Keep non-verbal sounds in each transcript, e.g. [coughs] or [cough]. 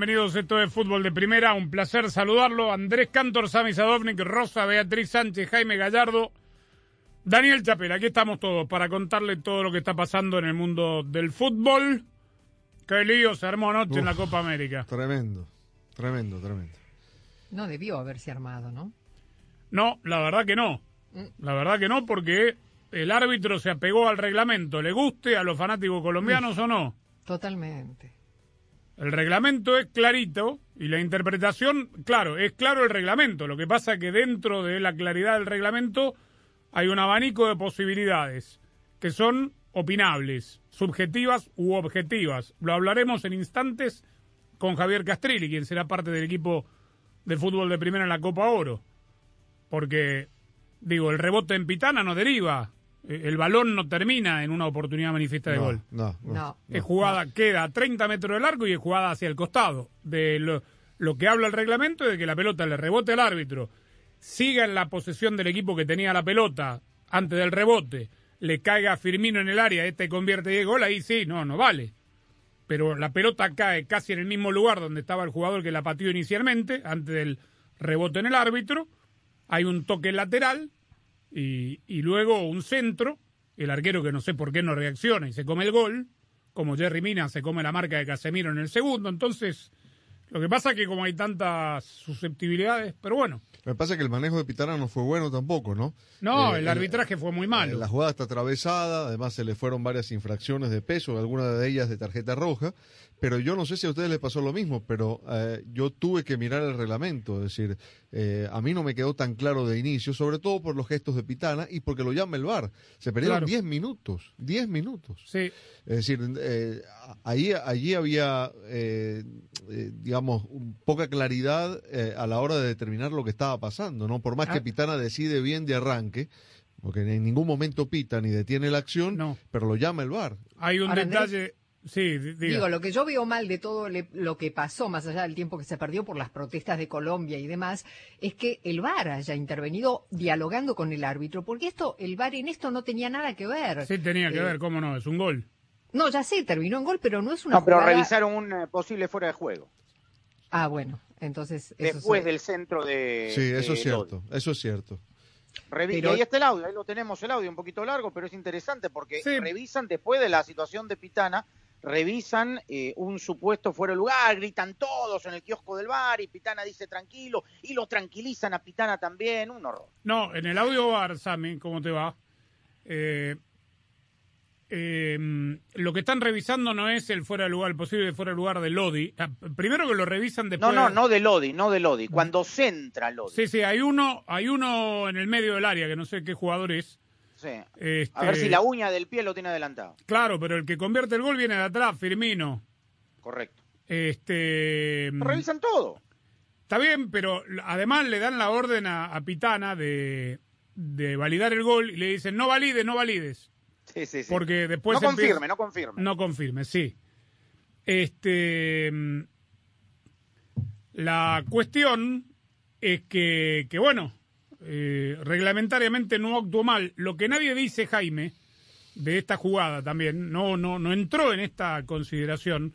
Bienvenidos, esto es Fútbol de Primera, un placer saludarlo. Andrés Cantor, Sami Sadovnik, Rosa, Beatriz Sánchez, Jaime Gallardo, Daniel Chapel, aquí estamos todos para contarle todo lo que está pasando en el mundo del fútbol. Qué lío se armó anoche en la. Copa América. Tremendo, tremendo, tremendo. No debió haberse armado, ¿no? No, la verdad que no. La verdad que no, porque el árbitro se apegó al reglamento, le guste a los fanáticos colombianos o no. Totalmente. El reglamento es clarito y la interpretación, claro, es claro el reglamento. Lo que pasa es que dentro de la claridad del reglamento hay un abanico de posibilidades que son opinables, subjetivas u objetivas. Lo hablaremos en instantes con Javier Castrilli, quien será parte del equipo de fútbol de primera en la Copa Oro. Porque, digo, el rebote en Pitana no deriva, el balón no termina en una oportunidad manifiesta de no, gol. No, no. No. Es jugada, queda a 30 metros de largo y es jugada hacia el costado. De lo, lo que habla el reglamento es de que la pelota le rebote al árbitro, siga en la posesión del equipo que tenía la pelota antes del rebote, le caiga a Firmino en el área, este convierte 10 gol, ahí sí, no, no vale. Pero la pelota cae casi en el mismo lugar donde estaba el jugador que la pateó inicialmente, antes del rebote en el árbitro. Hay un toque lateral y, y luego un centro. El arquero que no sé por qué no reacciona y se come el gol, como Jerry Mina se come la marca de Casemiro en el segundo. Entonces, lo que pasa es que como hay tantas susceptibilidades, pero bueno, Me pasa que el manejo de Pitana no fue bueno tampoco, ¿no? no, Eh, el arbitraje fue muy malo. eh, La jugada está atravesada, además se le fueron varias infracciones de peso, algunas de ellas de tarjeta roja, pero yo no sé si a ustedes les pasó lo mismo, pero eh, yo tuve que mirar el reglamento, es decir, eh, a mí no me quedó tan claro de inicio, sobre todo por los gestos de Pitana y porque lo llama el VAR. Se perdieron Claro. 10 minutos, 10 minutos. Sí, Es decir, eh, ahí, allí había, eh, eh, digamos, un- poca claridad eh, a la hora de determinar lo que estaba pasando, ¿no? Por más que Ah. Pitana decide bien de arranque, porque en ningún momento pita ni detiene la acción, No. pero lo llama el VAR. hay un detalle. Sí, diga. Digo, lo que yo veo mal de todo le- lo que pasó, más allá del tiempo que se perdió por las protestas de Colombia y demás, es que el VAR haya intervenido dialogando con el árbitro, porque esto, el VAR en esto no tenía nada que ver. sí tenía que Eh, ver, cómo no, es un gol. No, ya sé, terminó en gol, pero no es una No, pero jugada- revisaron un eh, posible fuera de juego. Ah, bueno, entonces... eso Después sí. del centro de. sí, eso de es cierto, eso es cierto. Revi- Pero- Y ahí está el audio, ahí lo tenemos el audio un poquito largo, pero es interesante porque Sí. revisan después de la situación de Pitana, revisan eh, un supuesto fuera de lugar, gritan todos en el kiosco del bar y Pitana dice tranquilo y lo tranquilizan a Pitana también, un horror. No, en el audio bar, Sammy, ¿cómo te va? Eh, eh, lo que están revisando no es el fuera de lugar, el posible fuera de lugar de Lodi. Ah, Primero que lo revisan No, después. no, no de Lodi, no de Lodi, cuando centra Lodi. Sí, sí, hay uno, hay uno en el medio del área que no sé qué jugador es. Sí. Este, A ver si la uña del pie lo tiene adelantado. Claro, pero el que convierte el gol viene de atrás, Firmino. Correcto. Este, Revisan todo. Está bien, pero además le dan la orden a, a Pitana de, de validar el gol y le dicen no valides, no valides. Sí, sí, sí. Porque después no empieza- confirme, no confirme. No confirme, sí. Este. mm, La cuestión es que, que bueno, eh, reglamentariamente no actuó mal. Lo que nadie dice, Jaime, de esta jugada también, no, no, no entró en esta consideración.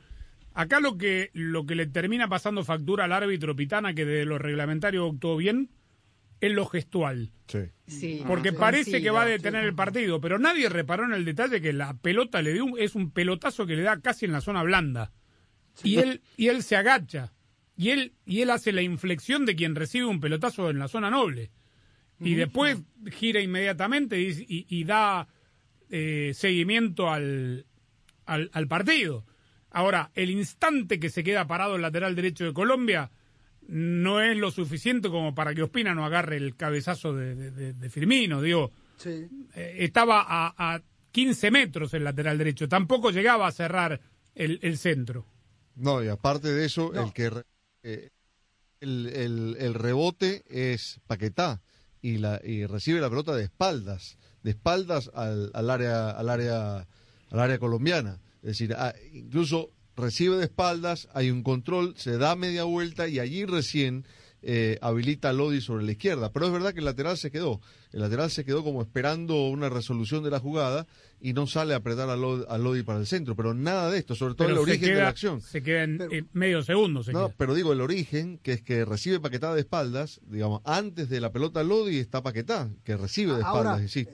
Acá lo que, lo que le termina pasando factura al árbitro Pitana, que de lo reglamentario actuó bien, es lo gestual. Sí. Sí, Porque sí, parece que va a detener sí. el partido, pero nadie reparó en el detalle que la pelota le dio un- es un pelotazo que le da casi en la zona blanda. Y él y él se agacha y él, y él hace la inflexión de quien recibe un pelotazo en la zona noble. Y después gira inmediatamente y, y- y da eh, seguimiento al, al, al partido. Ahora, el instante que se queda parado el lateral derecho de Colombia no es lo suficiente como para que Ospina no agarre el cabezazo de, de- de- de Firmino. Digo, Sí. eh, estaba a, a 15 metros el lateral derecho. Tampoco llegaba a cerrar el, el centro. No, y aparte de eso, No. el que eh, el, el- el rebote es Paquetá y la y recibe la pelota de espaldas, de espaldas al, al área al área al área colombiana. Es decir, ah, incluso recibe de espaldas, hay un control, se da media vuelta y allí recién eh, habilita a Lodi sobre la izquierda. Pero es verdad que el lateral se quedó. El lateral se quedó como esperando una resolución de la jugada y no sale a apretar a Lodi, a Lodi para el centro. Pero nada de esto, sobre todo Pero el origen queda, de la acción. Se queda en, Pero- en medio segundo. Se No, queda. pero digo el origen, que es que recibe paquetada de espaldas, digamos, antes de la pelota Lodi está paquetá, que recibe de espaldas, Ahora, insisto.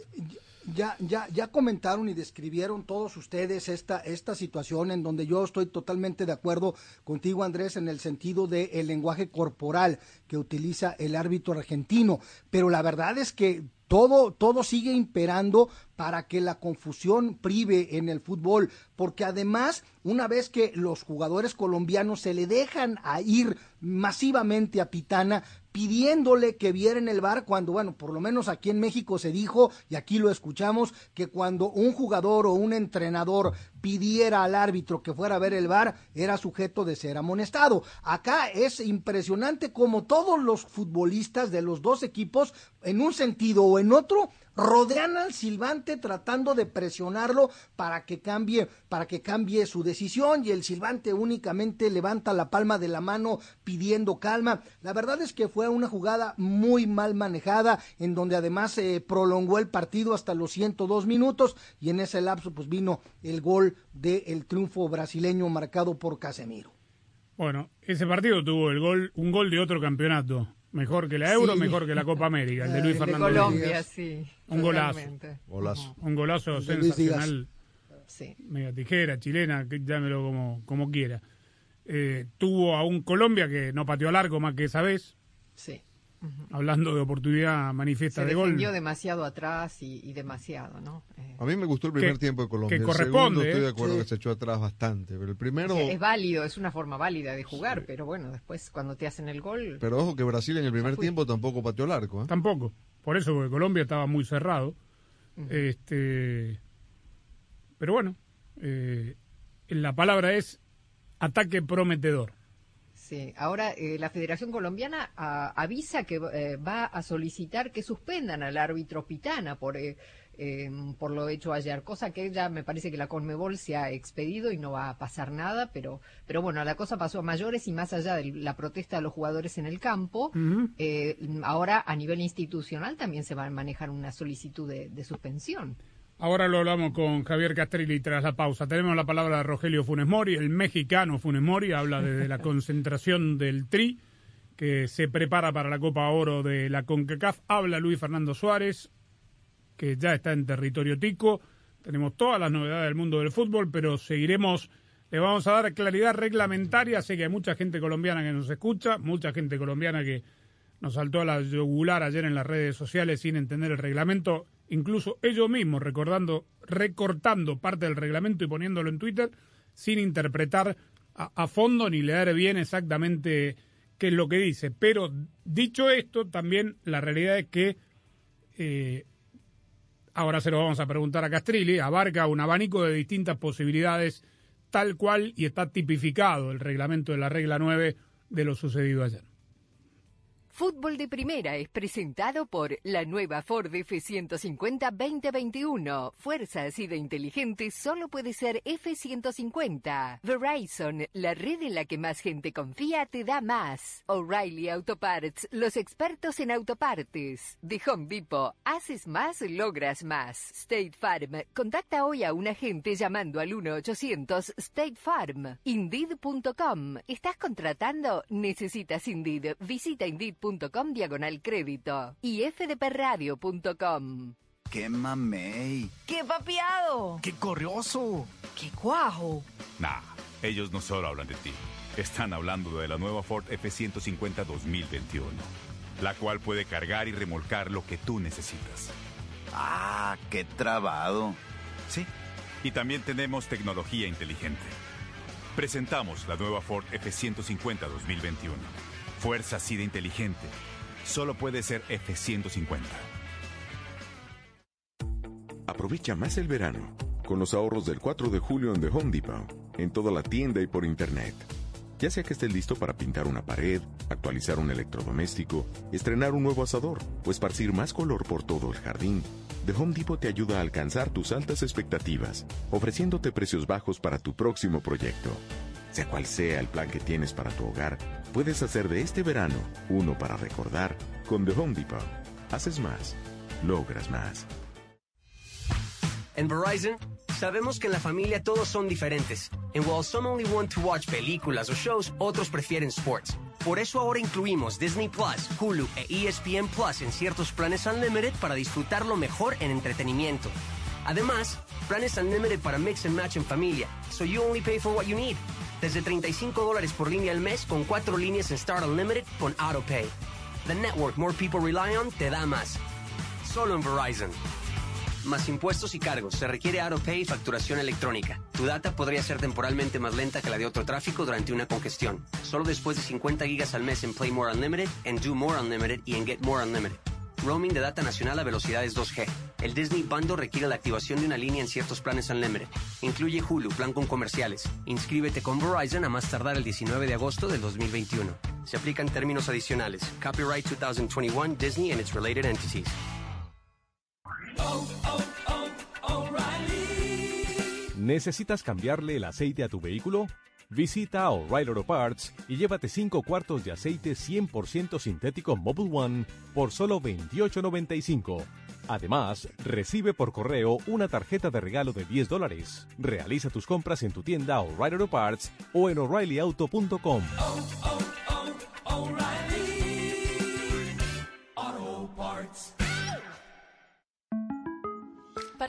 Ya, ya, ya comentaron y describieron todos ustedes esta, esta situación en donde yo estoy totalmente de acuerdo contigo, Andrés, en el sentido del lenguaje corporal que utiliza el árbitro argentino. Pero la verdad es que todo, todo sigue imperando para que la confusión prive en el fútbol, porque además, una vez que los jugadores colombianos se le dejan a ir masivamente a Pitana, pidiéndole que viera en el bar cuando, bueno, por lo menos aquí en México se dijo, y aquí lo escuchamos, que cuando un jugador o un entrenador pidiera al árbitro que fuera a ver el bar, era sujeto de ser amonestado. Acá es impresionante como todos los futbolistas de los dos equipos, en un sentido o en otro, rodean al silbante tratando de presionarlo para que cambie para que cambie su decisión y el silbante únicamente levanta la palma de la mano pidiendo calma. La verdad es que fue una jugada muy mal manejada en donde además se prolongó el partido hasta los 102 minutos y en ese lapso pues vino el gol del triunfo brasileño marcado por Casemiro. Bueno, ese partido tuvo el gol, un gol de otro campeonato. Mejor que la Euro, Sí. mejor que la Copa América, el de Luis El de Fernando Colombia, Díaz. sí. Un golazo. Golazo. Un golazo sensacional, Sí. media tijera, chilena, que llámelo como, como quiera. Eh, tuvo a un Colombia que no pateó al arco más que esa vez, Sí. Hablando de oportunidad manifiesta Se de gol. defendió demasiado atrás y, y demasiado, ¿no? Eh, A mí me gustó el primer Que- tiempo de Colombia. que el corresponde, segundo estoy de ¿eh? acuerdo Sí. que se echó atrás bastante, pero el primero... es válido, es una forma válida de jugar, pero bueno, después cuando te hacen el gol, Pero ojo que Brasil en el primer tiempo tampoco pateó el arco. ¿eh? Tampoco. Por eso, porque Colombia estaba muy cerrado. Este, pero bueno, eh, la palabra es ataque prometedor. Sí, ahora eh, la Federación Colombiana ah, avisa que eh, va a solicitar que suspendan al árbitro Pitana por, eh, eh, por lo hecho ayer, cosa que ya me parece que la Conmebol se ha expedido y no va a pasar nada, pero, pero bueno, la cosa pasó a mayores y más allá de la protesta de los jugadores en el campo, eh, ahora a nivel institucional también se va a manejar una solicitud de, de suspensión. Ahora lo hablamos con Javier Castrilli tras la pausa. Tenemos la palabra de Rogelio Funes Mori, el mexicano Funes Mori, habla desde la [laughs] concentración del Tri, que se prepara para la Copa Oro de la CONCACAF. Habla Luis Fernando Suárez, que ya está en territorio tico. Tenemos todas las novedades del mundo del fútbol, pero seguiremos, le vamos a dar claridad reglamentaria. Sé que hay mucha gente colombiana que nos escucha, mucha gente colombiana que nos saltó a la yugular ayer en las redes sociales sin entender el reglamento, incluso ellos mismos recordando, recortando parte del reglamento y poniéndolo en Twitter sin interpretar a, fondo ni leer bien exactamente qué es lo que dice. Pero dicho esto, también la realidad es que eh, ahora se lo vamos a preguntar a Castrilli, abarca un abanico de distintas posibilidades, tal cual y está tipificado el reglamento de la regla 9 de lo sucedido ayer. Fútbol de Primera es presentado por la nueva Ford F150 2021. Fuerza así de inteligente solo puede ser F150. Verizon, la red en la que más gente confía, te da más. O'Reilly Auto Parts, los expertos en autopartes. De Home Depot, haces más, logras más. State Farm, contacta hoy a un agente llamando al 1-800 State Farm. Indeed.com, ¿estás contratando? Necesitas Indeed. Visita Indeed.com diagonal crédito y fdpradio.com. ¡Qué mamey! ¡Qué papiado! ¡Qué corrioso! ¡Qué cuajo! Nah, ellos no solo hablan de ti. Están hablando de la nueva Ford F150 2021, la cual puede cargar y remolcar lo que tú necesitas. Ah, qué trabado. Sí. Y también tenemos tecnología inteligente. Presentamos la nueva Ford F150 2021. Fuerza así de inteligente. Solo puede ser F150. Aprovecha más el verano con los ahorros del 4 de julio en The Home Depot, en toda la tienda y por internet. Ya sea que estés listo para pintar una pared, actualizar un electrodoméstico, estrenar un nuevo asador o esparcir más color por todo el jardín, The Home Depot te ayuda a alcanzar tus altas expectativas, ofreciéndote precios bajos para tu próximo proyecto. Sea cual sea el plan que tienes para tu hogar, puedes hacer de este verano uno para recordar con The Home Depot. Haces más, logras más. En Verizon, sabemos que en la familia todos son diferentes. And while some only want to watch películas o shows, otros prefieren sports. Por eso ahora incluimos Disney Plus, Hulu e ESPN Plus en ciertos planes Unlimited para disfrutarlo mejor en entretenimiento. Además, planes Unlimited para mix and match en familia, so you only pay for what you need. Desde 35 dólares por línea al mes con cuatro líneas en Start Unlimited con AutoPay. The network more people rely on te da más. Solo en Verizon más impuestos y cargos. Se requiere AutoPay y facturación electrónica. Tu data podría ser temporalmente más lenta que la de otro tráfico durante una congestión. Solo después de 50 gigas al mes en Play More Unlimited, en Do More Unlimited y en Get More Unlimited. Roaming de data nacional a velocidades 2G. El Disney Bundle requiere la activación de una línea en ciertos planes Unlimited. Incluye Hulu, plan con comerciales. Inscríbete con Verizon a más tardar el 19 de agosto del 2021. Se aplican términos adicionales. Copyright 2021 Disney and its related entities. ¿Necesitas cambiarle el aceite a tu vehículo? Visita O'Reilly Auto Parts y llévate 5 cuartos de aceite 100% sintético Mobile One por solo $28.95. Además, recibe por correo una tarjeta de regalo de 10 dólares. Realiza tus compras en tu tienda O'Reilly Auto Parts o en o'ReillyAuto.com.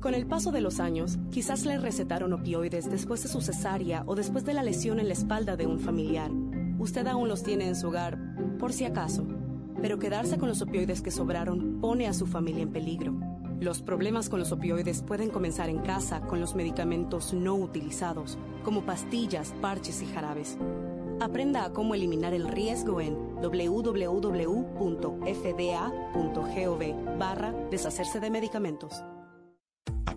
Con el paso de los años, quizás le recetaron opioides después de su cesárea o después de la lesión en la espalda de un familiar. Usted aún los tiene en su hogar, por si acaso. Pero quedarse con los opioides que sobraron pone a su familia en peligro. Los problemas con los opioides pueden comenzar en casa con los medicamentos no utilizados, como pastillas, parches y jarabes. Aprenda a cómo eliminar el riesgo en www.fda.gov barra deshacerse de medicamentos.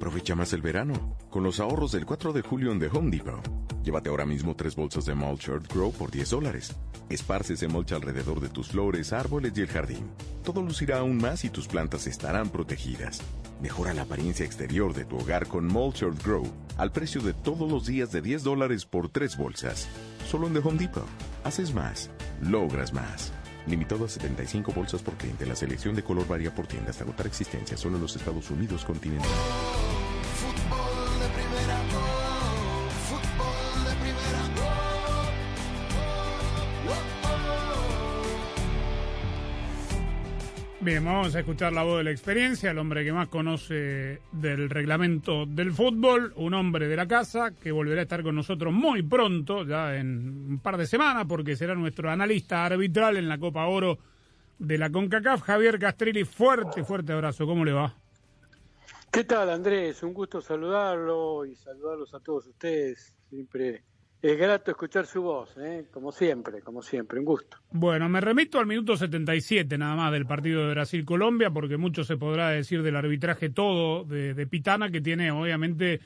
Aprovecha más el verano con los ahorros del 4 de julio en The Home Depot. Llévate ahora mismo tres bolsas de Mulch Grow por 10 dólares. Esparce ese mulch alrededor de tus flores, árboles y el jardín. Todo lucirá aún más y tus plantas estarán protegidas. Mejora la apariencia exterior de tu hogar con Mulch Grow al precio de todos los días de 10 dólares por tres bolsas. Solo en The Home Depot. Haces más, logras más. Limitado a 75 bolsas por cliente, la selección de color varía por tienda hasta agotar existencia solo en los Estados Unidos continental. Bien, vamos a escuchar la voz de la experiencia, el hombre que más conoce del reglamento del fútbol, un hombre de la casa que volverá a estar con nosotros muy pronto, ya en un par de semanas, porque será nuestro analista arbitral en la Copa Oro de la CONCACAF, Javier Castrilli. Fuerte, fuerte abrazo, ¿cómo le va? ¿Qué tal, Andrés? Un gusto saludarlo y saludarlos a todos ustedes. Siempre es grato escuchar su voz, ¿eh? como siempre, como siempre, un gusto. Bueno, me remito al minuto 77 nada más del partido de Brasil-Colombia, porque mucho se podrá decir del arbitraje todo de, Pitana, que tiene obviamente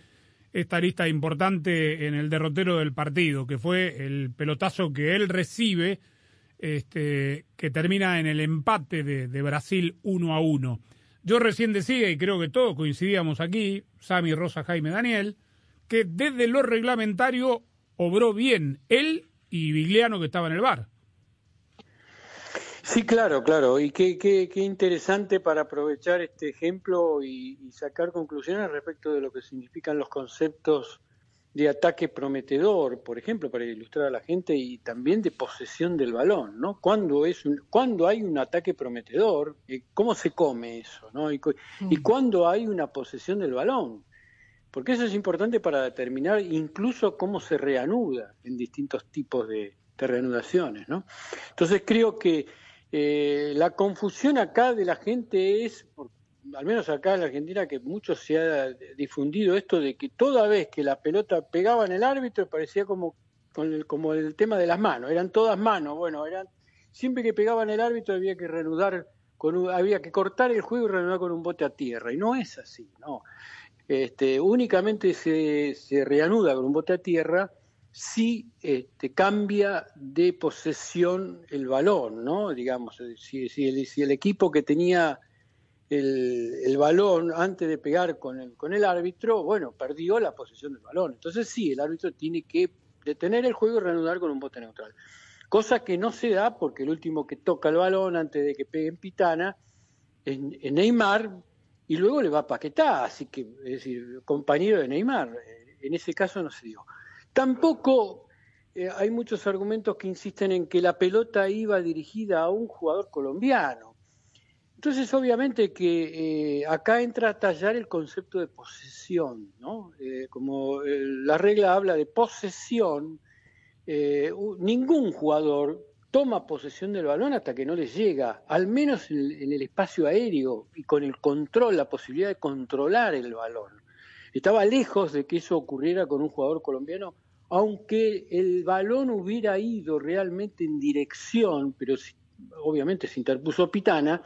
esta lista importante en el derrotero del partido, que fue el pelotazo que él recibe, este, que termina en el empate de, de Brasil 1 a 1. Yo recién decía, y creo que todos coincidíamos aquí, Sami, Rosa, Jaime, Daniel, que desde lo reglamentario obró bien él y Vigliano que estaba en el bar. Sí, claro, claro. Y qué, qué, qué interesante para aprovechar este ejemplo y, y sacar conclusiones respecto de lo que significan los conceptos de ataque prometedor, por ejemplo, para ilustrar a la gente, y también de posesión del balón, ¿no? Cuando, es un, cuando hay un ataque prometedor, eh, ¿cómo se come eso, ¿no? Y, y cuando hay una posesión del balón, porque eso es importante para determinar incluso cómo se reanuda en distintos tipos de, reanudaciones, ¿no? Entonces creo que eh, la confusión acá de la gente es, por- al menos acá en la Argentina, que mucho se ha difundido esto de que toda vez que la pelota pegaba en el árbitro parecía como, con el, como el tema de las manos, eran todas manos, bueno, eran siempre que pegaban el árbitro había que reanudar, con un- había que cortar el juego y reanudar con un bote a tierra, y no es así, no. Este, únicamente se, reanuda con un bote a tierra si este, cambia de posesión el balón, ¿no? Digamos, si, el, equipo que tenía el, balón antes de pegar con el, árbitro, bueno, perdió la posesión del balón. Entonces sí, el árbitro tiene que detener el juego y reanudar con un bote neutral. Cosa que no se da porque el último que toca el balón antes de que pegue en Pitana es, es Neymar y luego le va a Paquetá, así que, es decir, compañero de Neymar. eh, En ese caso no se dio. Tampoco eh, hay muchos argumentos que insisten en que la pelota iba dirigida a un jugador colombiano. Entonces, obviamente que eh, acá entra a tallar el concepto de posesión, ¿no? Como la regla habla de posesión, ningún jugador toma posesión del balón hasta que no le llega, al menos en el, espacio aéreo y con el control, la posibilidad de controlar el balón. Estaba lejos de que eso ocurriera con un jugador colombiano, aunque el balón hubiera ido realmente en dirección, pero obviamente se interpuso Pitana,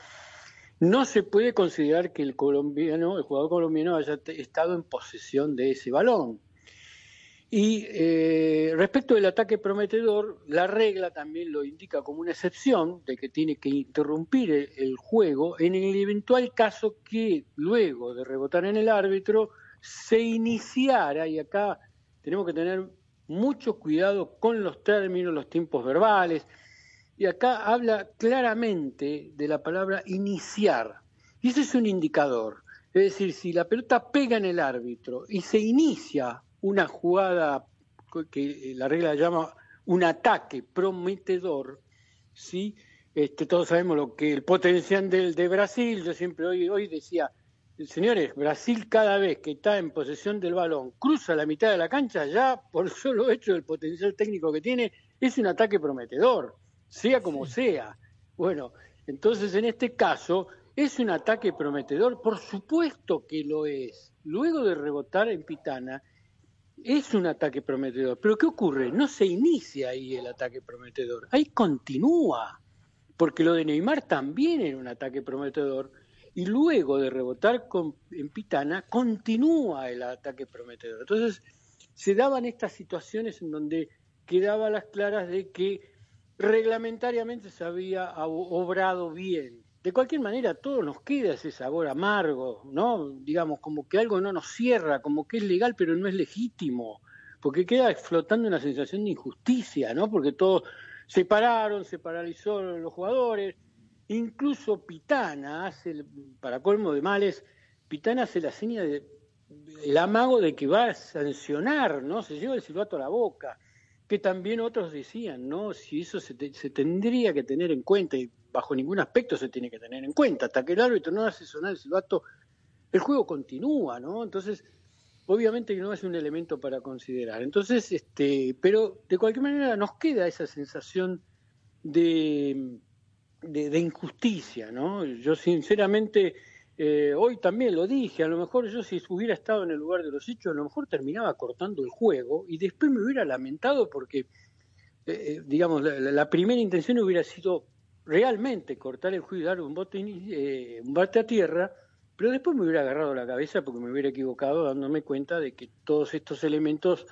no se puede considerar que el colombiano, el jugador colombiano haya estado en posesión de ese balón. Y eh, respecto del ataque prometedor, la regla también lo indica como una excepción de que tiene que interrumpir el, el juego en el eventual caso que luego de rebotar en el árbitro se iniciara, y acá tenemos que tener mucho cuidado con los términos, los tiempos verbales, y acá habla claramente de la palabra iniciar. Y ese es un indicador. Es decir, si la pelota pega en el árbitro y se inicia una jugada que la regla llama un ataque prometedor, ¿sí? Este, todos sabemos lo que el potencial del de Brasil, yo siempre hoy, hoy decía, señores, Brasil cada vez que está en posesión del balón, cruza la mitad de la cancha, ya por solo hecho del potencial técnico que tiene, es un ataque prometedor, sea como sea. Bueno, entonces en este caso es un ataque prometedor, por supuesto que lo es. Luego de rebotar en Pitana, es un ataque prometedor. Pero ¿qué ocurre? No se inicia ahí el ataque prometedor, ahí continúa, porque lo de Neymar también era un ataque prometedor. Y luego de rebotar en Pitana, continúa el ataque prometedor. Entonces, se daban estas situaciones en donde quedaba las claras de que reglamentariamente se había obrado bien. De cualquier manera, a todos nos queda ese sabor amargo, ¿no? Digamos, como que algo no nos cierra, como que es legal pero no es legítimo, porque queda flotando una sensación de injusticia, ¿no? Porque todos se pararon, se paralizó los jugadores, incluso Pitana hace, para colmo de males, Pitana hace la seña de el amago de que va a sancionar, ¿no? Se lleva el silbato a la boca que también otros decían, ¿no? Si eso se, te- se tendría que tener en cuenta y bajo ningún aspecto se tiene que tener en cuenta. Hasta que el árbitro no hace sonar el silbato, el juego continúa, ¿no? Entonces, obviamente que no es un elemento para considerar. Entonces, este, pero de cualquier manera nos queda esa sensación de, de, injusticia, ¿no? Yo sinceramente eh, hoy también lo dije, a lo mejor yo si hubiera estado en el lugar de los hechos, a lo mejor terminaba cortando el juego y después me hubiera lamentado porque, eh, eh, digamos, la primera intención hubiera sido realmente cortar el juego y dar un bote, eh, un bote a tierra, pero después me hubiera agarrado la cabeza porque me hubiera equivocado dándome cuenta de que todos estos elementos,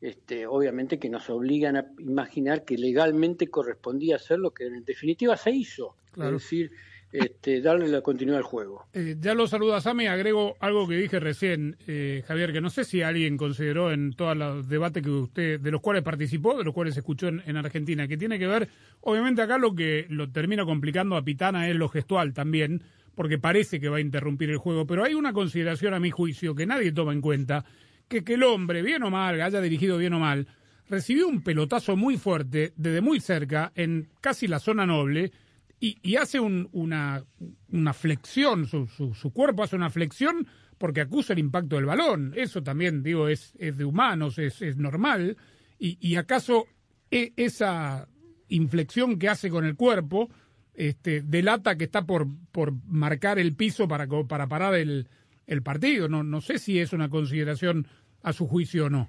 este, obviamente que nos obligan a imaginar que legalmente correspondía hacer lo que en definitiva se hizo. Claro. Es decir, este, darle la continuidad al juego. Eh, ya lo saluda Sami, agrego algo que dije recién, eh, Javier, que no sé si alguien consideró en todos los debates que usted, de los cuales participó, de los cuales escuchó en, en, Argentina, que tiene que ver, obviamente acá lo que lo termina complicando a Pitana es lo gestual también, porque parece que va a interrumpir el juego, pero hay una consideración a mi juicio que nadie toma en cuenta, que que el hombre, bien o mal, haya dirigido bien o mal, recibió un pelotazo muy fuerte desde muy cerca, en casi la zona noble, y, hace una, una, flexión, su, su, cuerpo hace una flexión porque acusa el impacto del balón. Eso también, digo, es, es de humanos, es, es normal. Y, y, acaso e, esa inflexión que hace con el cuerpo este, delata que está por, por marcar el piso para, para parar el, el partido. No, no sé si es una consideración a su juicio o no.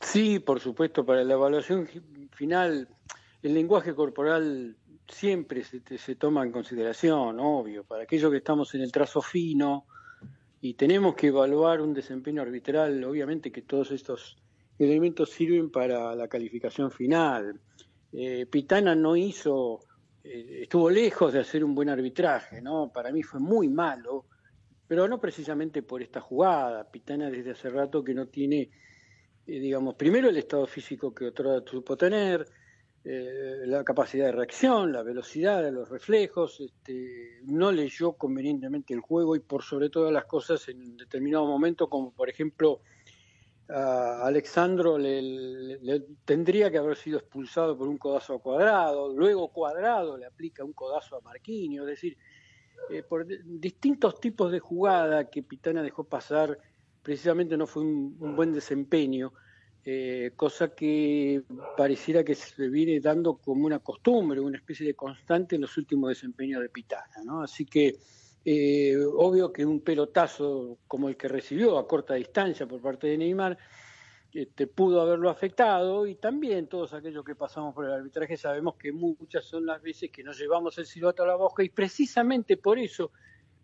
Sí, por supuesto, para la evaluación final, el lenguaje corporal siempre se, se, toma en consideración, obvio, para aquellos que estamos en el trazo fino y tenemos que evaluar un desempeño arbitral, obviamente que todos estos elementos sirven para la calificación final. Eh, Pitana no hizo, eh, estuvo lejos de hacer un buen arbitraje, ¿no? Para mí fue muy malo, pero no precisamente por esta jugada. Pitana desde hace rato que no tiene, eh, digamos, primero el estado físico que otro supo tener, eh, la capacidad de reacción, la velocidad de los reflejos, este, no leyó convenientemente el juego y por sobre todas las cosas en determinado momento, como por ejemplo a Alexandro le, tendría que haber sido expulsado por un codazo a cuadrado, luego cuadrado le aplica un codazo a Marquinhos, es decir, eh, por distintos tipos de jugada que Pitana dejó pasar, precisamente no fue un buen desempeño eh, cosa que pareciera que se viene dando como una costumbre, una especie de constante en los últimos desempeños de Pitana. ¿no? Así que eh, obvio que un pelotazo como el que recibió a corta distancia por parte de Neymar este, pudo haberlo afectado y también todos aquellos que pasamos por el arbitraje sabemos que muchas son las veces que nos llevamos el silbato a la boca y precisamente por eso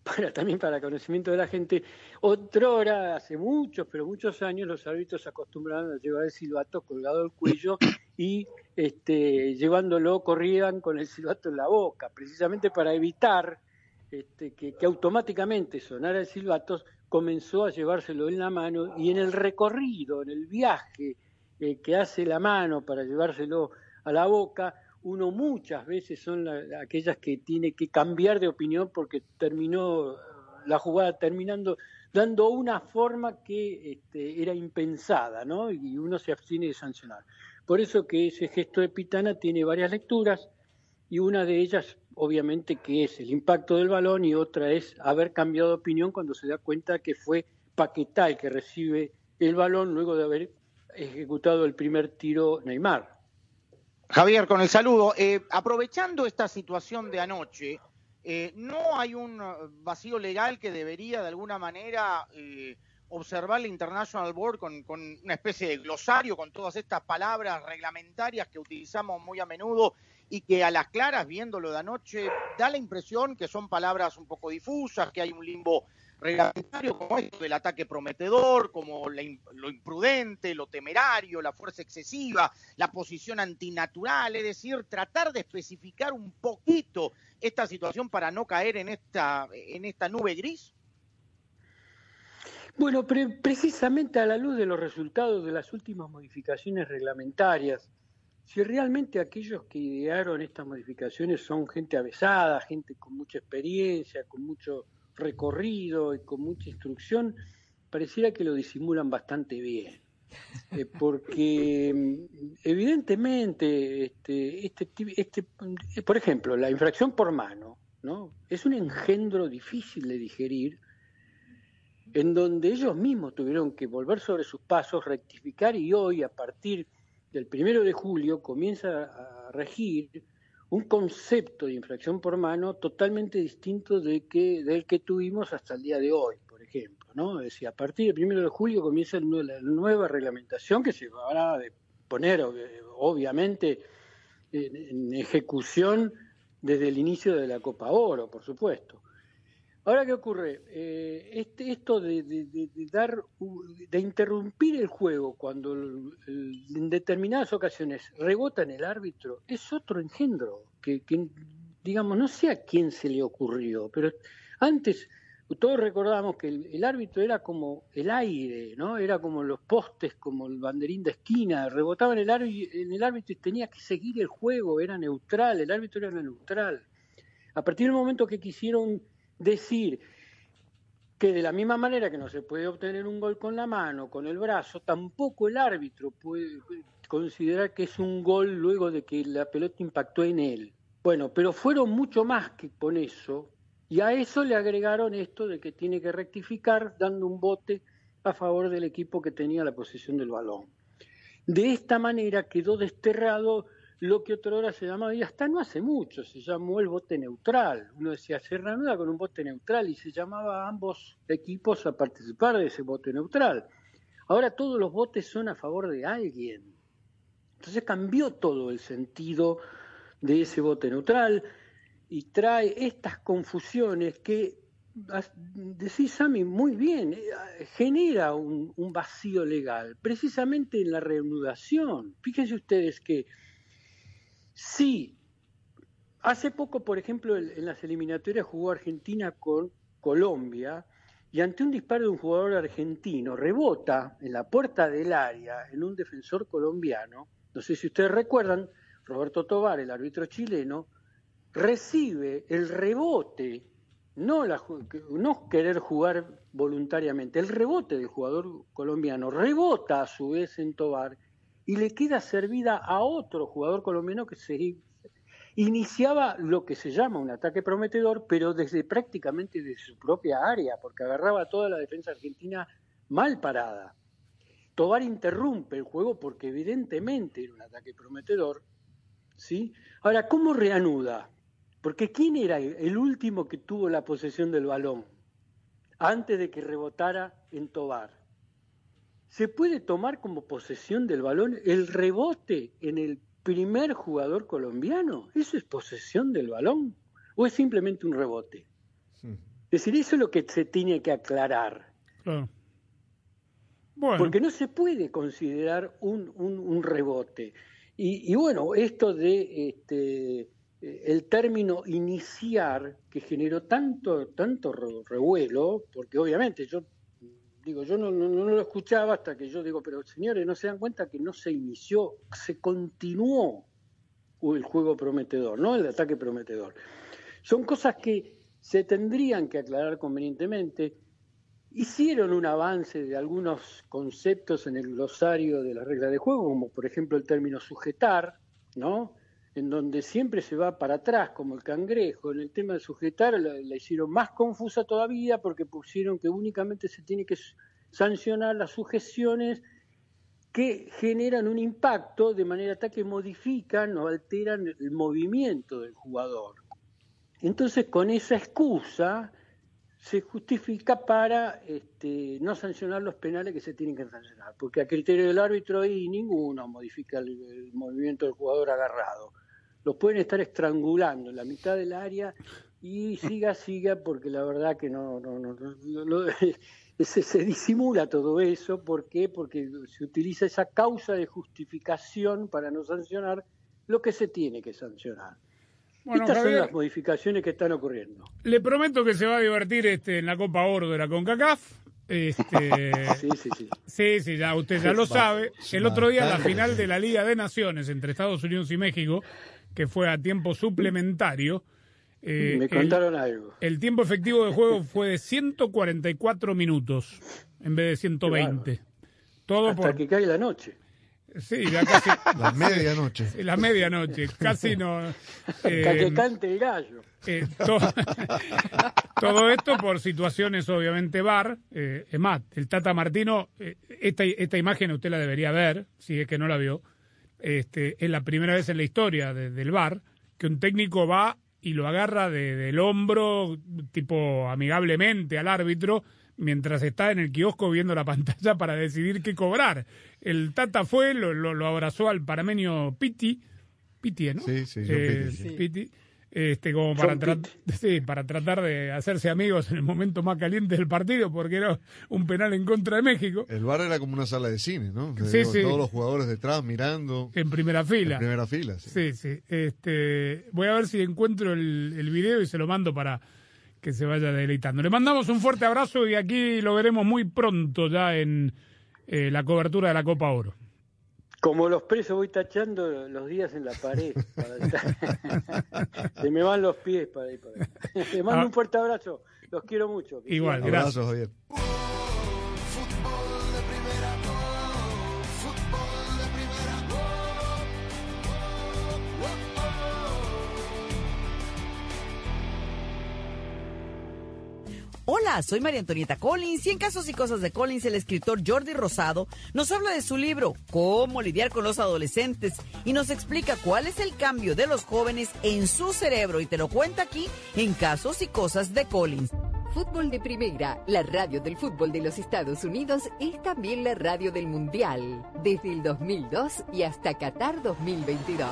para también para conocimiento de la gente, otrora, hace muchos, pero muchos años, los árbitros se acostumbraban a llevar el silbato colgado al cuello [coughs] y este, llevándolo corrían con el silbato en la boca, precisamente para evitar este, que, automáticamente sonara el silbato, comenzó a llevárselo en la mano y en el recorrido, en el viaje eh, que hace la mano para llevárselo a la boca, uno muchas veces son aquellas que tiene que cambiar de opinión porque terminó la jugada terminando dando una forma que este, era impensada, ¿no? Y uno se abstiene de sancionar. Por eso que ese gesto de Pitana tiene varias lecturas y una de ellas, obviamente, que es el impacto del balón y otra es haber cambiado de opinión cuando se da cuenta que fue Paquetá el que recibe el balón luego de haber ejecutado el primer tiro Neymar. Javier, con el saludo. Eh, aprovechando esta situación de anoche, eh, ¿no hay un vacío legal que debería de alguna manera eh, observar la International Board con, con, una especie de glosario con todas estas palabras reglamentarias que utilizamos muy a menudo y que a las claras, viéndolo de anoche, da la impresión que son palabras un poco difusas, que hay un limbo reglamentario como esto del ataque prometedor, como lo imprudente, lo temerario, la fuerza excesiva, la posición antinatural, es decir, tratar de especificar un poquito esta situación para no caer en esta, en esta nube gris? Bueno, precisamente a la luz de los resultados de las últimas modificaciones reglamentarias, si realmente aquellos que idearon estas modificaciones son gente avesada, gente con mucha experiencia, con mucho recorrido y con mucha instrucción, pareciera que lo disimulan bastante bien. Eh, porque mm, evidentemente, este, este, este, por ejemplo, la infracción por mano, ¿no? Es un engendro difícil de digerir, en donde ellos mismos tuvieron que volver sobre sus pasos, rectificar y hoy, a partir del primero de julio, comienza a regir un concepto de infracción por mano totalmente distinto de que, del que tuvimos hasta el día de hoy, por ejemplo. ¿no? Es decir, a partir del 1 de julio comienza la nueva reglamentación que se va a poner, obviamente, en ejecución desde el inicio de la Copa Oro, por supuesto. Ahora, ¿qué ocurre? Eh, este, esto de, dar, de interrumpir el juego cuando en determinadas ocasiones rebota en el árbitro es otro engendro que, digamos, no sé a quién se le ocurrió, pero antes todos recordamos que el, árbitro era como el aire, ¿no? Era como los postes, como el banderín de esquina, rebotaba en el, en el árbitro y tenía que seguir el juego, era neutral, el árbitro era neutral. A partir del momento que quisieron decir que de la misma manera que no se puede obtener un gol con la mano, con el brazo, tampoco el árbitro puede considerar que es un gol luego de que la pelota impactó en él. Bueno, pero fueron mucho más que con eso, y a eso le agregaron esto de que tiene que rectificar dando un bote a favor del equipo que tenía la posesión del balón. De esta manera quedó desterrado lo que otra hora se llamaba, y hasta no hace mucho, se llamó el bote neutral. Uno decía, se reanuda con un bote neutral y se llamaba a ambos equipos a participar de ese bote neutral. Ahora todos los botes son a favor de alguien. Entonces cambió todo el sentido de ese bote neutral y trae estas confusiones que, decís Sami muy bien, eh, genera un, un, vacío legal, precisamente en la reanudación. Fíjense ustedes que sí, hace poco, por ejemplo, en las eliminatorias jugó Argentina con Colombia y ante un disparo de un jugador argentino rebota en la puerta del área en un defensor colombiano. No sé si ustedes recuerdan, Roberto Tobar, el árbitro chileno, recibe el rebote, no, no querer jugar voluntariamente, el rebote del jugador colombiano rebota a su vez en Tobar y le queda servida a otro jugador colombiano que se iniciaba lo que se llama un ataque prometedor, pero desde prácticamente de su propia área, porque agarraba toda la defensa argentina mal parada. Tobar interrumpe el juego porque evidentemente era un ataque prometedor, ¿sí? Ahora, ¿cómo reanuda? Porque ¿quién era el último que tuvo la posesión del balón antes de que rebotara en Tobar? ¿Se puede tomar como posesión del balón el rebote en el primer jugador colombiano? ¿Eso es posesión del balón? ¿O es simplemente un rebote? Sí. Es decir, eso es lo que se tiene que aclarar. Claro. Bueno. Porque no se puede considerar un, un, un rebote. Y, y, bueno, esto de este, el término iniciar que generó tanto tanto revuelo porque obviamente yo digo yo no, no, lo escuchaba hasta que yo digo pero señores no se dan cuenta que no se inició se continuó el juego prometedor no el ataque prometedor. Son cosas que se tendrían que aclarar convenientemente. Hicieron un avance de algunos conceptos en el glosario de las reglas de juego como por ejemplo el término sujetar no en donde siempre se va para atrás, como el cangrejo. En el tema de sujetar la, la, hicieron más confusa todavía porque pusieron que únicamente se tiene que sancionar las sujeciones que generan un impacto de manera tal que modifican o alteran el movimiento del jugador. Entonces, con esa excusa se justifica para este, no sancionar los penales que se tienen que sancionar, porque a criterio del árbitro ahí ninguno modifica el, el movimiento del jugador agarrado los pueden estar estrangulando en la mitad del área y siga, siga, porque la verdad que no, no, no, no [laughs] se, se, disimula todo eso. ¿Por qué? Porque se utiliza esa causa de justificación para no sancionar lo que se tiene que sancionar. Bueno, Estas Javier, son las modificaciones que están ocurriendo. Le prometo que se va a divertir este, en la Copa Oro de la CONCACAF. Este... [laughs] sí, sí, sí. Sí, sí, ya usted ya lo sabe. El otro día la final de la Liga de Naciones entre Estados Unidos y México que fue a tiempo suplementario. Eh, Me contaron el, algo. El tiempo efectivo de juego fue de 144 minutos en vez de 120. Todo Hasta por... que cae la noche. Sí, ya casi. [laughs] La medianoche. La medianoche, casi no. Eh, Hasta que cante el gallo. Eh, to... [laughs] todo esto por situaciones, obviamente, bar. Eh, es más, el Tata Martino, eh, esta, esta imagen usted la debería ver, si es que no la vio este, es la primera vez en la historia de, del bar que un técnico va y lo agarra de, del hombro, tipo amigablemente al árbitro, mientras está en el kiosco viendo la [laughs] pantalla para decidir qué cobrar. El Tata fue, lo, lo, lo abrazó al parameño Piti, Piti, ¿no? Sí, sí, eh, Piti, sí. Piti este, como para, tra- [laughs] sí, para tratar de hacerse amigos en el momento más caliente del partido, porque era un penal en contra de México, El bar era como una sala de cine, ¿no? Te Sí, digo, sí. Todos los jugadores detrás mirando. en primera fila. En primera fila, sí. Sí, sí. Este, voy a ver si encuentro el, el video y se lo mando para que se vaya deleitando. Le mandamos un fuerte abrazo y aquí lo veremos muy pronto ya en eh, la cobertura de la Copa Oro. Como los presos voy tachando los días en la pared. para estar- [laughs] Se me van los pies para ir para allá. [laughs] Les mando Ah. un fuerte abrazo. Los quiero mucho. Igual, gracias. Abrazos, Javier. Hola, soy María Antonieta Collins y en Casos y Cosas de Collins el escritor Jordi Rosado nos habla de su libro Cómo lidiar con los adolescentes y nos explica cuál es el cambio de los jóvenes en su cerebro y te lo cuenta aquí en Casos y Cosas de Collins. Fútbol de Primera, la radio del fútbol de los Estados Unidos, es también la radio del Mundial, desde el 2002 y hasta Qatar 2022.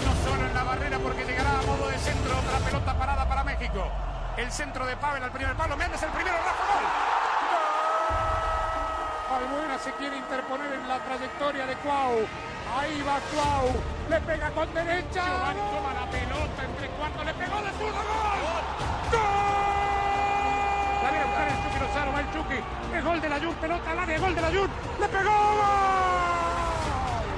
Uno solo en la barrera porque llegará a modo de centro otra pelota parada para México. El centro de Pavel al primer palo. Méndez el primero, Rafa gol. ¡Gol! Albuena se quiere interponer en la trayectoria de Cuau. Ahí va Cuau. Le pega con derecha. Giovanni toma la pelota entre cuartos. Le pegó de zurda. ¡Gol! ¡Gol! La viene a buscar el Chucky Lozano. Va el Chucky. Es gol de la Jun. Pelota al área. Gol de la Jun. Le pegó. ¡Gol!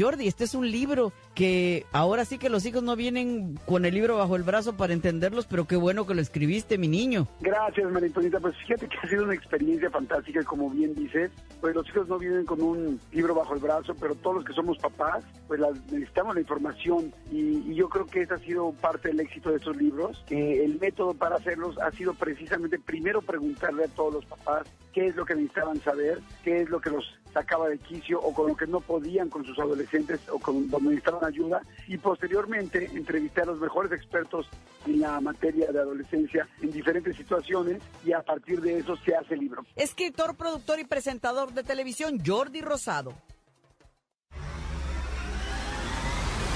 Jordi, este es un libro que ahora sí que los hijos no vienen con el libro bajo el brazo para entenderlos, pero qué bueno que lo escribiste, mi niño. Gracias, María. Pues fíjate que ha sido una experiencia fantástica, como bien dices. Pues los hijos no vienen con un libro bajo el brazo, pero todos los que somos papás, pues las- necesitamos la información. Y, y yo creo que esa ha sido parte del éxito de estos libros, que el método para hacerlos ha sido precisamente primero preguntarle a todos los papás qué es lo que necesitaban saber, qué es lo que los sacaba de quicio o con lo que no podían con sus adolescentes o con donde necesitaban ayuda y posteriormente entrevistar a los mejores expertos en la materia de adolescencia en diferentes situaciones y a partir de eso se hace el libro. Escritor, productor y presentador de televisión, Jordi Rosado.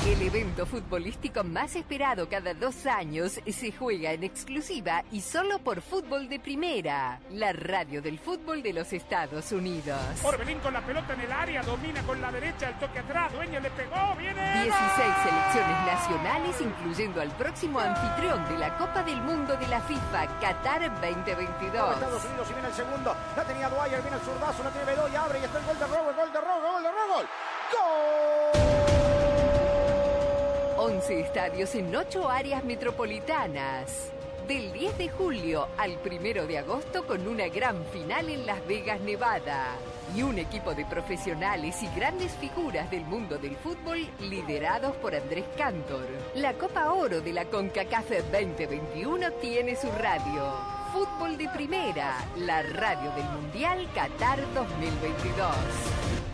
El evento futbolístico más esperado cada dos años se juega en exclusiva y solo por Fútbol de Primera, la radio del fútbol de los Estados Unidos. Orbelín con la pelota en el área, domina con la derecha, el toque atrás, Dueña le pegó, viene. 16 selecciones nacionales, incluyendo al próximo anfitrión de la Copa del Mundo de la FIFA, Qatar 2022. Estados Unidos y viene el segundo. La tenía Dwyer, viene el zurdazo, la tiene Bedoya, abre y está el gol de Robo, el gol de Robo, gol de Robo. ¡Gol! 11 estadios en 8 áreas metropolitanas. Del 10 de julio al 1 de agosto con una gran final en Las Vegas, Nevada. Y un equipo de profesionales y grandes figuras del mundo del fútbol liderados por Andrés Cantor. La Copa Oro de la CONCACAF 2021 tiene su radio. Fútbol de Primera, la radio del Mundial Qatar 2022.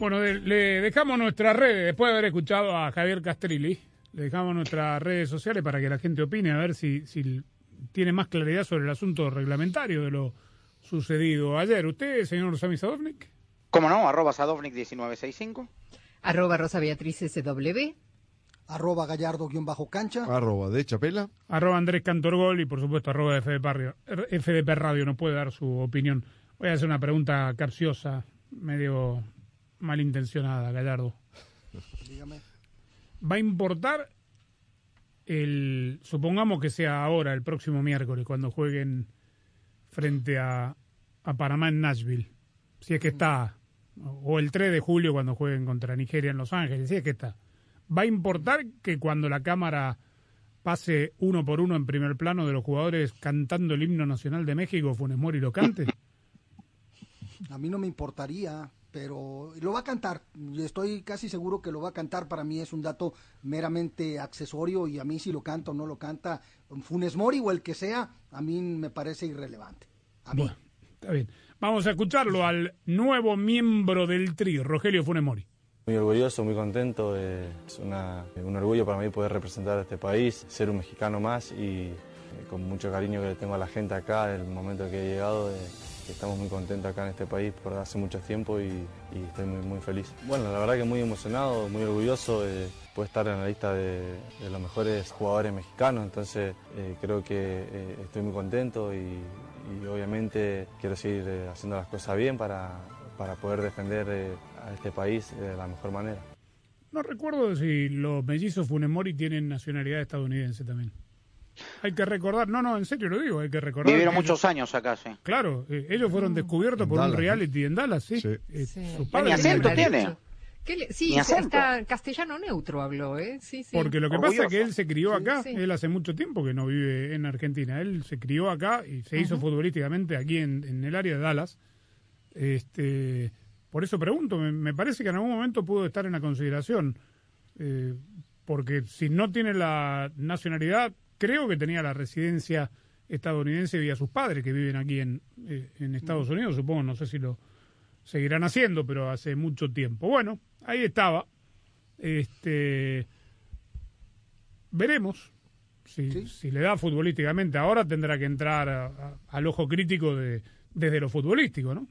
Bueno, de- le dejamos nuestras redes, después de haber escuchado a Javier Castrilli, le dejamos nuestras redes sociales para que la gente opine, a ver si, si tiene más claridad sobre el asunto reglamentario de lo sucedido ayer. ¿Usted, señor Sami Sadovnik? ¿Cómo no? Arroba Sadovnik1965. Arroba Rosa Beatriz SW. Arroba gallardo-cancha. Arroba de Chapela. Arroba Andrés Cantorgol y por supuesto arroba FDP Radio. FDP Radio no puede dar su opinión. Voy a hacer una pregunta capciosa, medio malintencionada, Gallardo. Dígame. ¿Va a importar el, supongamos que sea ahora, el próximo miércoles, cuando jueguen frente a, a Panamá en Nashville? Si es que está, o el 3 de julio cuando jueguen contra Nigeria en Los Ángeles, si es que está. ¿Va a importar que cuando la cámara pase uno por uno en primer plano de los jugadores cantando el himno nacional de México, Funes Mori lo cante? A mí no me importaría, pero lo va a cantar. Yo Estoy casi seguro que lo va a cantar. Para mí es un dato meramente accesorio y a mí si lo canta o no lo canta Funes Mori o el que sea, a mí me parece irrelevante. A mí. Bueno, está bien. Vamos a escucharlo al nuevo miembro del trío, Rogelio Funes Mori. Muy orgulloso, muy contento. eh, es una- un orgullo para mí poder representar a este país, ser un mexicano más y eh, con mucho cariño que le tengo a la gente acá, el momento que he llegado, eh, estamos muy contentos acá en este país por hace mucho tiempo y, estoy muy, muy feliz. Bueno, la verdad que muy emocionado, muy orgulloso de poder estar en la lista de, los mejores jugadores mexicanos, entonces eh, creo que eh, estoy muy contento y, obviamente quiero seguir eh, haciendo las cosas bien para, para poder defender a este país de la mejor manera. No recuerdo si los mellizos Funes Mori tienen nacionalidad estadounidense también. Hay que recordar, no, no, en serio lo digo, hay que recordar. Vivieron que muchos años acá, sí. Claro, eh, ellos fueron descubiertos En por Dallas, un reality en Dallas, sí. Eh, Su padre Ni acento tiene. ¿Qué le- Sí, está castellano neutro habló, ¿eh? Sí, sí. Porque lo que pasa es que él se crió Sí, acá, sí. él hace mucho tiempo que no vive en Argentina, él se crió acá y se hizo futbolísticamente aquí en, en el área de Dallas. Este, por eso pregunto, me, me parece que en algún momento pudo estar en la consideración, eh, porque si no tiene la nacionalidad, creo que tenía la residencia estadounidense vía sus padres que viven aquí en, eh, en Estados Unidos, supongo, no sé si lo seguirán haciendo, pero hace mucho tiempo. Bueno, ahí estaba. Este, veremos si, si le da futbolísticamente. Ahora tendrá que entrar a- a- al ojo crítico de, desde lo futbolístico, ¿no?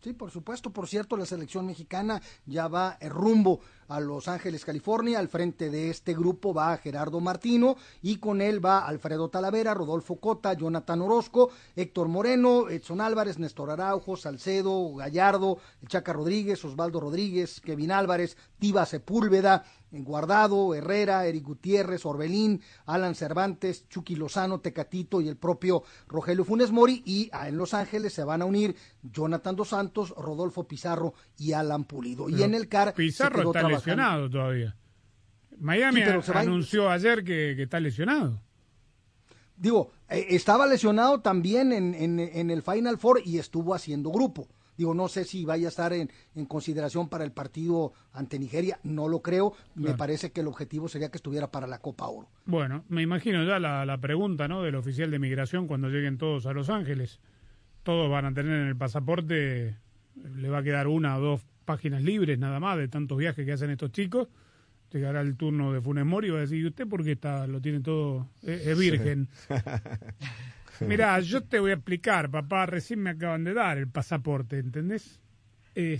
Sí, por supuesto. Por cierto, la selección mexicana ya va eh, rumbo a Los Ángeles, California. Al frente de este grupo va Gerardo Martino y con él va Alfredo Talavera, Rodolfo Cota, Jonathan Orozco, Héctor Moreno, Edson Álvarez, Néstor Araujo, Salcedo, Gallardo, Chaca Rodríguez, Osvaldo Rodríguez, Kevin Álvarez, Tiva Sepúlveda, Guardado, Herrera, Eric Gutiérrez, Orbelín, Alan Cervantes, Chucky Lozano, Tecatito y el propio Rogelio Funes Mori. Y en Los Ángeles se van a unir Jonathan Dos Santos, Rodolfo Pizarro y Alan Pulido. y Pero en el CAR Pizarro está trabajando. lesionado todavía. Miami Sí, pero va anunció ayer que, que está lesionado. Digo, eh, estaba lesionado también en, en- en el Final Four y estuvo haciendo grupo. Digo, no sé si vaya a estar en, en consideración para el partido ante Nigeria, no lo creo. Me parece que el objetivo sería que estuviera para la Copa Oro. Bueno, me imagino ya la, la pregunta ¿no? del oficial de migración cuando lleguen todos a Los Ángeles. Todos van a tener en el pasaporte, le va a quedar una o dos páginas libres nada más de tantos viajes que hacen estos chicos. Llegará el turno de Funes Mori y va a decir, ¿y usted por qué está, lo tiene todo, es, es virgen? [laughs] [laughs] Mira, yo te voy a explicar, papá, recién me acaban de dar el pasaporte, ¿entendés?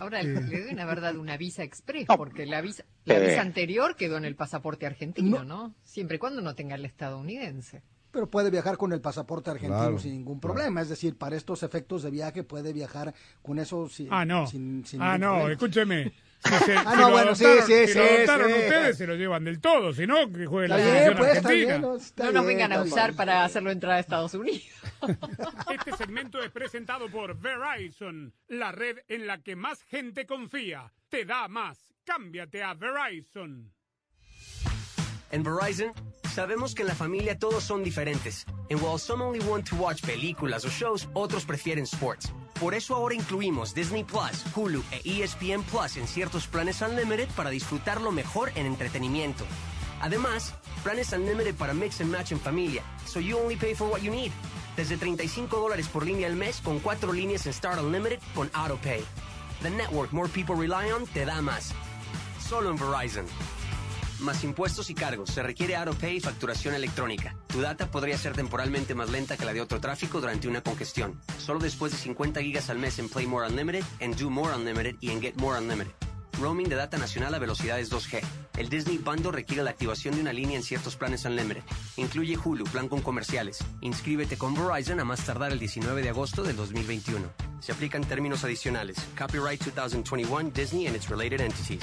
Ahora Este, le deben haber dado una visa express, No. porque la visa, la visa anterior quedó en el pasaporte argentino, ¿no? Siempre y cuando no tenga el estadounidense. Pero puede viajar con el pasaporte argentino Claro, sin ningún claro. problema. Es decir, para estos efectos de viaje puede viajar con eso sin, Ah, no. sin, sin ah, no, problema. escúcheme. Si, se- Ah, si no, bueno, sí, sí, si sí, lo adoptaron sí. ustedes, se lo llevan del todo. Si no, que juegue la selección pues, argentina. bien, no, no nos bien, vengan a usar para hacerlo entrar a Estados Unidos. [laughs] Este segmento es presentado por Verizon, la red en la que más gente confía. Te da más. Cámbiate a Verizon. En Verizon, sabemos que en la familia todos son diferentes. And while some only want to watch películas o shows, otros prefieren sports. Por eso ahora incluimos Disney Plus, Hulu e ESPN Plus en ciertos planes Unlimited para disfrutarlo mejor en entretenimiento. Además, planes Unlimited para mix and match en familia, so you only pay for what you need. Desde 35 dólares por línea al mes con cuatro líneas en Start Unlimited con AutoPay. The network more people rely on te da más. Solo en Verizon. Más impuestos y cargos. Se requiere AutoPay y facturación electrónica. Tu data podría ser temporalmente más lenta que la de otro tráfico durante una congestión. Solo después de 50 gigas al mes en Play More Unlimited, en Do More Unlimited y en Get More Unlimited. Roaming de data nacional a velocidades 2G. El Disney Bundle requiere la activación de una línea en ciertos planes Unlimited. Incluye Hulu, plan con comerciales. Inscríbete con Verizon a más tardar el 19 de agosto del 2021. Se aplican términos adicionales. Copyright 2021 Disney and its related entities.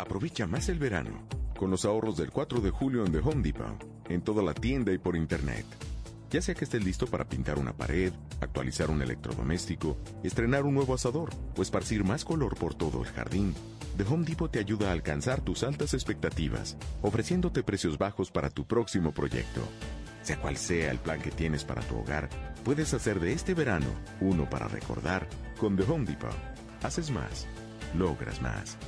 Aprovecha más el verano con los ahorros del 4 de julio en The Home Depot, en toda la tienda y por internet. Ya sea que estés listo para pintar una pared, actualizar un electrodoméstico, estrenar un nuevo asador o esparcir más color por todo el jardín, The Home Depot te ayuda a alcanzar tus altas expectativas, ofreciéndote precios bajos para tu próximo proyecto. Sea cual sea el plan que tienes para tu hogar, puedes hacer de este verano uno para recordar con The Home Depot. Haces más, logras más.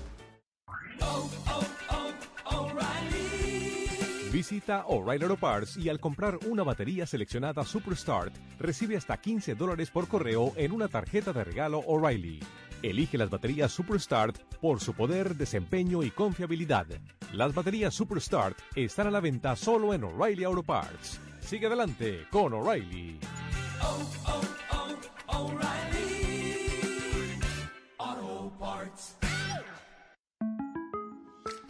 Visita O'Reilly Auto Parts y al comprar una batería seleccionada Superstart, recibe hasta 15 dólares por correo en una tarjeta de regalo O'Reilly. Elige las baterías Superstart por su poder, desempeño y confiabilidad. Las baterías Superstart están a la venta solo en O'Reilly Auto Parts. Sigue adelante con O'Reilly. Parts.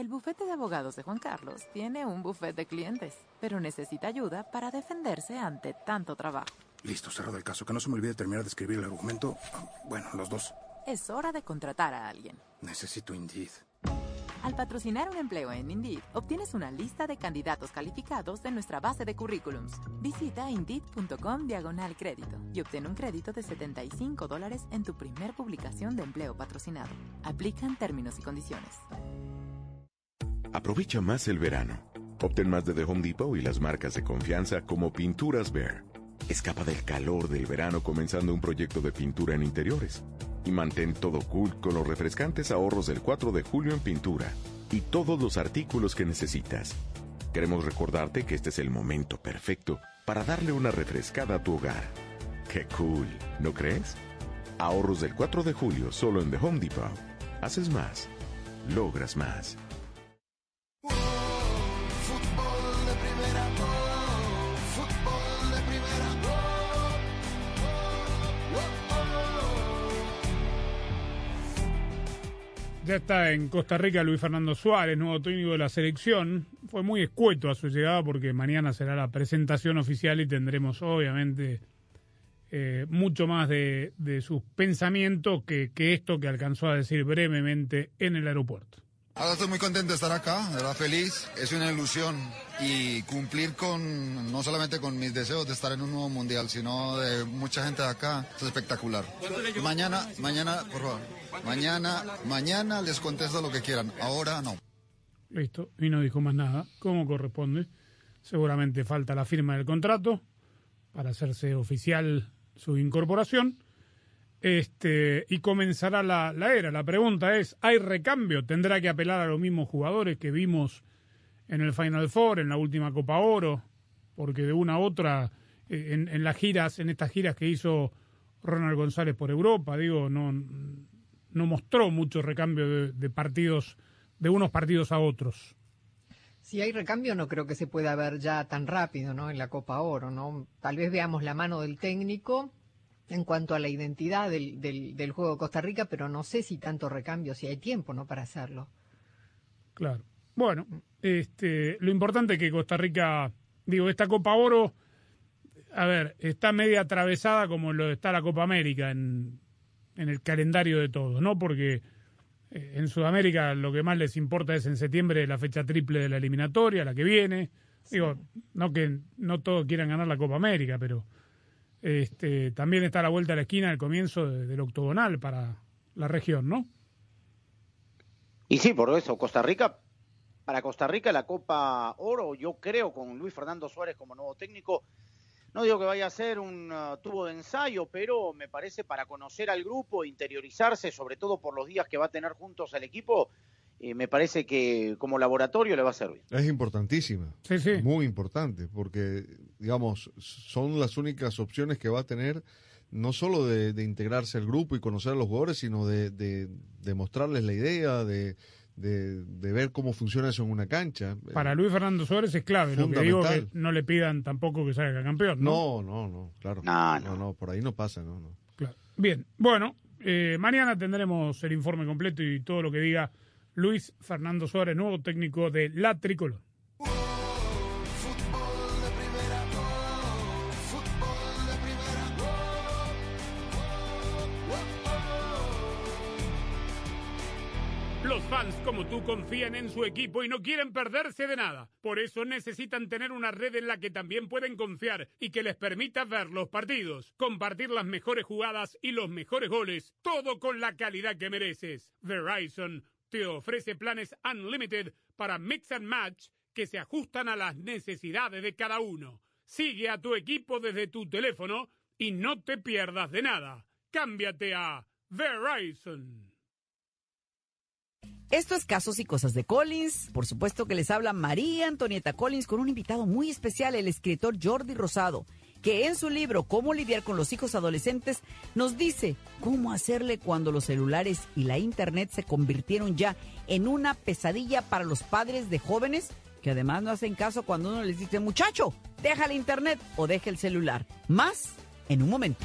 El bufete de abogados de Juan Carlos tiene un bufete de clientes, pero necesita ayuda para defenderse ante tanto trabajo. Listo, cerrado el caso. Que no se me olvide terminar de escribir el argumento. Bueno, los dos. Es hora de contratar a alguien. Necesito Indeed. Al patrocinar un empleo en Indeed, obtienes una lista de candidatos calificados de nuestra base de currículums. Visita indeed.com diagonal crédito y obtén un crédito de 75 dólares en tu primer publicación de empleo patrocinado. Aplican términos y condiciones. Aprovecha más el verano. Obtén más de The Home Depot y las marcas de confianza como Pinturas Bear. Escapa del calor del verano comenzando un proyecto de pintura en interiores. Y mantén todo cool con los refrescantes ahorros del 4 de julio en pintura y todos los artículos que necesitas. Queremos recordarte que este es el momento perfecto para darle una refrescada a tu hogar. ¡Qué cool! ¿No crees? Ahorros del 4 de julio solo en The Home Depot. Haces más, logras más. Ya está en Costa Rica Luis Fernando Suárez, nuevo técnico de la selección. Fue muy escueto a su llegada porque mañana será la presentación oficial y tendremos obviamente eh, mucho más de, sus pensamientos que esto que alcanzó a decir brevemente en el aeropuerto. Ahora estoy muy contento de estar acá, de verdad feliz. Es una ilusión y cumplir con, no solamente con mis deseos de estar en un nuevo mundial, sino de mucha gente de acá. Es espectacular. Mañana, mañana, por favor, mañana, mañana les contesto lo que quieran. Ahora no. Listo, y no dijo más nada, como corresponde. Seguramente falta la firma del contrato para hacerse oficial su incorporación. Este, y comenzará la, era. La pregunta es, ¿hay recambio? ¿Tendrá que apelar a los mismos jugadores que vimos en el Final Four, en la última Copa Oro? Porque de una a otra, eh, en, en las giras, en estas giras que hizo Ronald González por Europa, digo, no, no mostró mucho recambio de, de partidos, de unos partidos a otros. Si hay recambio, no creo que se pueda ver ya tan rápido, ¿no? En la Copa Oro, ¿no? Tal vez veamos la mano del técnico en cuanto a la identidad del, del, del juego de Costa Rica, pero no sé si tanto recambio, si hay tiempo, ¿no? Para hacerlo. Claro. Bueno, este, lo importante es que Costa Rica, digo, esta Copa Oro, a ver, está media atravesada como lo está la Copa América en, en el calendario de todos, ¿no? Porque eh, en Sudamérica lo que más les importa es en septiembre la fecha triple de la eliminatoria, la que viene. Digo, no que no todos quieran ganar la Copa América, pero este, también está a la vuelta de la esquina el comienzo de- del octogonal para la región, ¿no? Y sí, por eso, Costa Rica, para Costa Rica la Copa Oro, yo creo con Luis Fernando Suárez como nuevo técnico, no digo que vaya a ser un uh, tubo de ensayo, pero me parece para conocer al grupo, interiorizarse, sobre todo por los días que va a tener juntos al equipo, eh, me parece que como laboratorio le va a servir. Es importantísima. Sí, sí. Muy importante, porque, digamos, son las únicas opciones que va a tener, no solo de, de integrarse al grupo y conocer a los jugadores, sino de, de, de mostrarles la idea, de, de, de ver cómo funciona eso en una cancha. Para Luis Fernando Suárez es clave. Lo que digo que Fundamental. no le pidan tampoco que salga campeón, ¿no? No, no, no, claro. No, no, no, por ahí no pasa, no, no. Claro. Bien, bueno, eh, mañana tendremos el informe completo y todo lo que diga Luis Fernando Suárez, nuevo técnico de La Tricolor. Los fans como tú confían en su equipo y no quieren perderse de nada. Por eso necesitan tener una red en la que también pueden confiar y que les permita ver los partidos, compartir las mejores jugadas y los mejores goles, todo con la calidad que mereces. Verizon te ofrece planes unlimited para mix and match que se ajustan a las necesidades de cada uno. Sigue a tu equipo desde tu teléfono y no te pierdas de nada. Cámbiate a Verizon. Esto es Casos y Cosas de Collins. Por supuesto que les habla María Antonieta Collins con un invitado muy especial, el escritor Jordi Rosado, que en su libro Cómo lidiar con los hijos adolescentes nos dice cómo hacerle cuando los celulares y la internet se convirtieron ya en una pesadilla para los padres de jóvenes que además no hacen caso cuando uno les dice, muchacho, deja la internet o deja el celular. Más en un momento.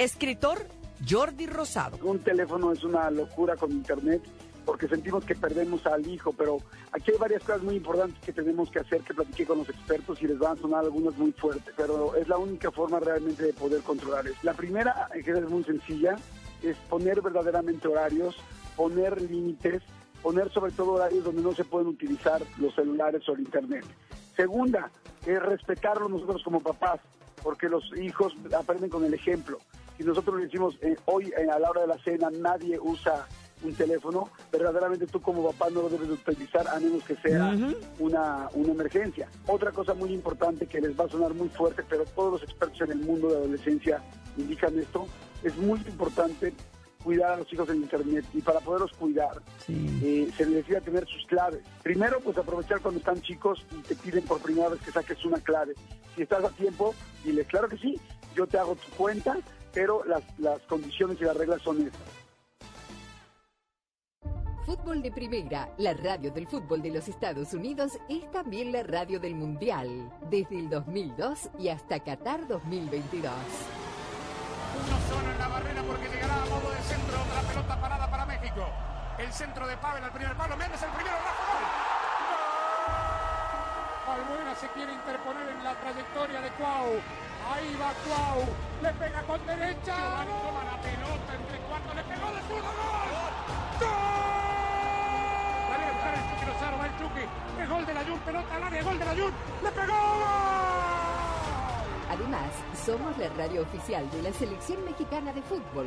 Escritor Jordi Rosado. Un teléfono es una locura con internet porque sentimos que perdemos al hijo, pero aquí hay varias cosas muy importantes que tenemos que hacer, que platiqué con los expertos y les van a sonar algunas muy fuertes, pero es la única forma realmente de poder controlar eso. La primera, que es muy sencilla, es poner verdaderamente horarios, poner límites, poner sobre todo horarios donde no se pueden utilizar los celulares o el internet. Segunda, es respetarlo nosotros como papás, porque los hijos aprenden con el ejemplo. Si nosotros le decimos eh, hoy eh, a la hora de la cena nadie usa un teléfono, verdaderamente tú como papá no lo debes de utilizar a menos que sea una, una emergencia. Otra cosa muy importante que les va a sonar muy fuerte, pero todos los expertos en el mundo de adolescencia indican esto, es muy importante cuidar a los hijos en Internet y para poderlos cuidar eh, se necesita tener sus claves. Primero, pues aprovechar cuando están chicos y te piden por primera vez que saques una clave. Si estás a tiempo, dile, claro que sí, yo te hago tu cuenta, pero las, las condiciones y las reglas son estas. Fútbol de Primera, la radio del fútbol de los Estados Unidos, es también la radio del Mundial, desde el 2002 y hasta Qatar 2022. Uno solo en la barrera porque llegará a modo de centro. Otra pelota parada para México. El centro de Pavel al primer palo. Méndez el primero. Rafa gol. ¡Gol! Albuena se quiere interponer en la trayectoria de Cuau. Ahí va Cuau. Le pega con derecha. Giovanni toma la pelota entre cuatro. Le pegó de zurdo. ¡Gol! ¡Gol! Viene a buscar el Chucky Lozano. Va el Chucky. Es gol de la Jun. Pelota al área. Gol de la Jun. Le pegó. ¡Gol! Además, somos la radio oficial de la Selección Mexicana de Fútbol.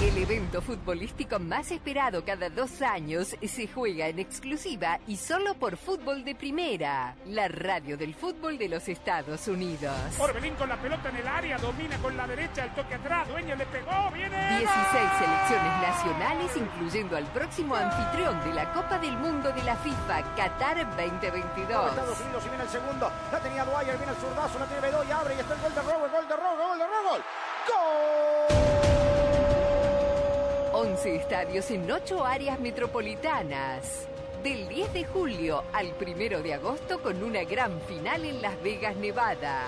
El evento futbolístico más esperado cada dos años se juega en exclusiva y solo por fútbol de primera, la radio del fútbol de los Estados Unidos. Orbelín con la pelota en el área, domina con la derecha, el toque atrás, Dueño le pegó, viene. 16 selecciones nacionales, incluyendo al próximo anfitrión de la Copa del Mundo de la FIFA, Qatar 2022. Estados Unidos y viene el segundo. La tenía Dwyer, viene el zurdazo, la tiene Bedoya, abre y está el gol de Robo, gol de Robo, gol de Robo. ¡Gol! 11 estadios en 8 áreas metropolitanas. Del 10 de julio al 1 de agosto con una gran final en Las Vegas, Nevada.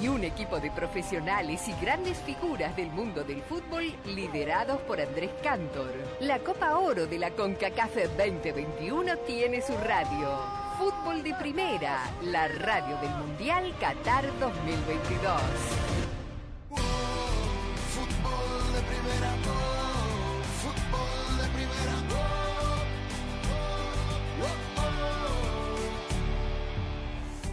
Y un equipo de profesionales y grandes figuras del mundo del fútbol liderados por Andrés Cantor. La Copa Oro de la CONCACAF 2021 tiene su radio. Fútbol de primera, la radio del Mundial Qatar 2022. Fútbol de primera,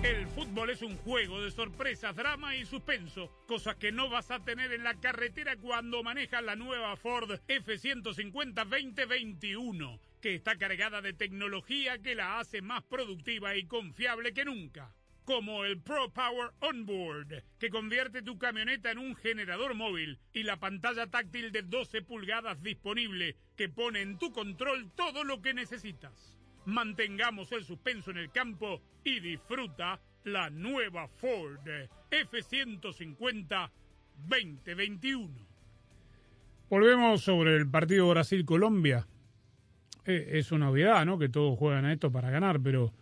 El fútbol es un juego de sorpresas, drama y suspenso, cosas que no vas a tener en la carretera cuando manejas la nueva Ford F150 2021, que está cargada de tecnología que la hace más productiva y confiable que nunca. Como el Pro Power Onboard, que convierte tu camioneta en un generador móvil y la pantalla táctil de 12 pulgadas disponible, que pone en tu control todo lo que necesitas. Mantengamos el suspenso en el campo y disfruta la nueva Ford F150 2021. Volvemos sobre el partido Brasil-Colombia. Eh, es una obviedad, ¿no? Que todos juegan a esto para ganar, pero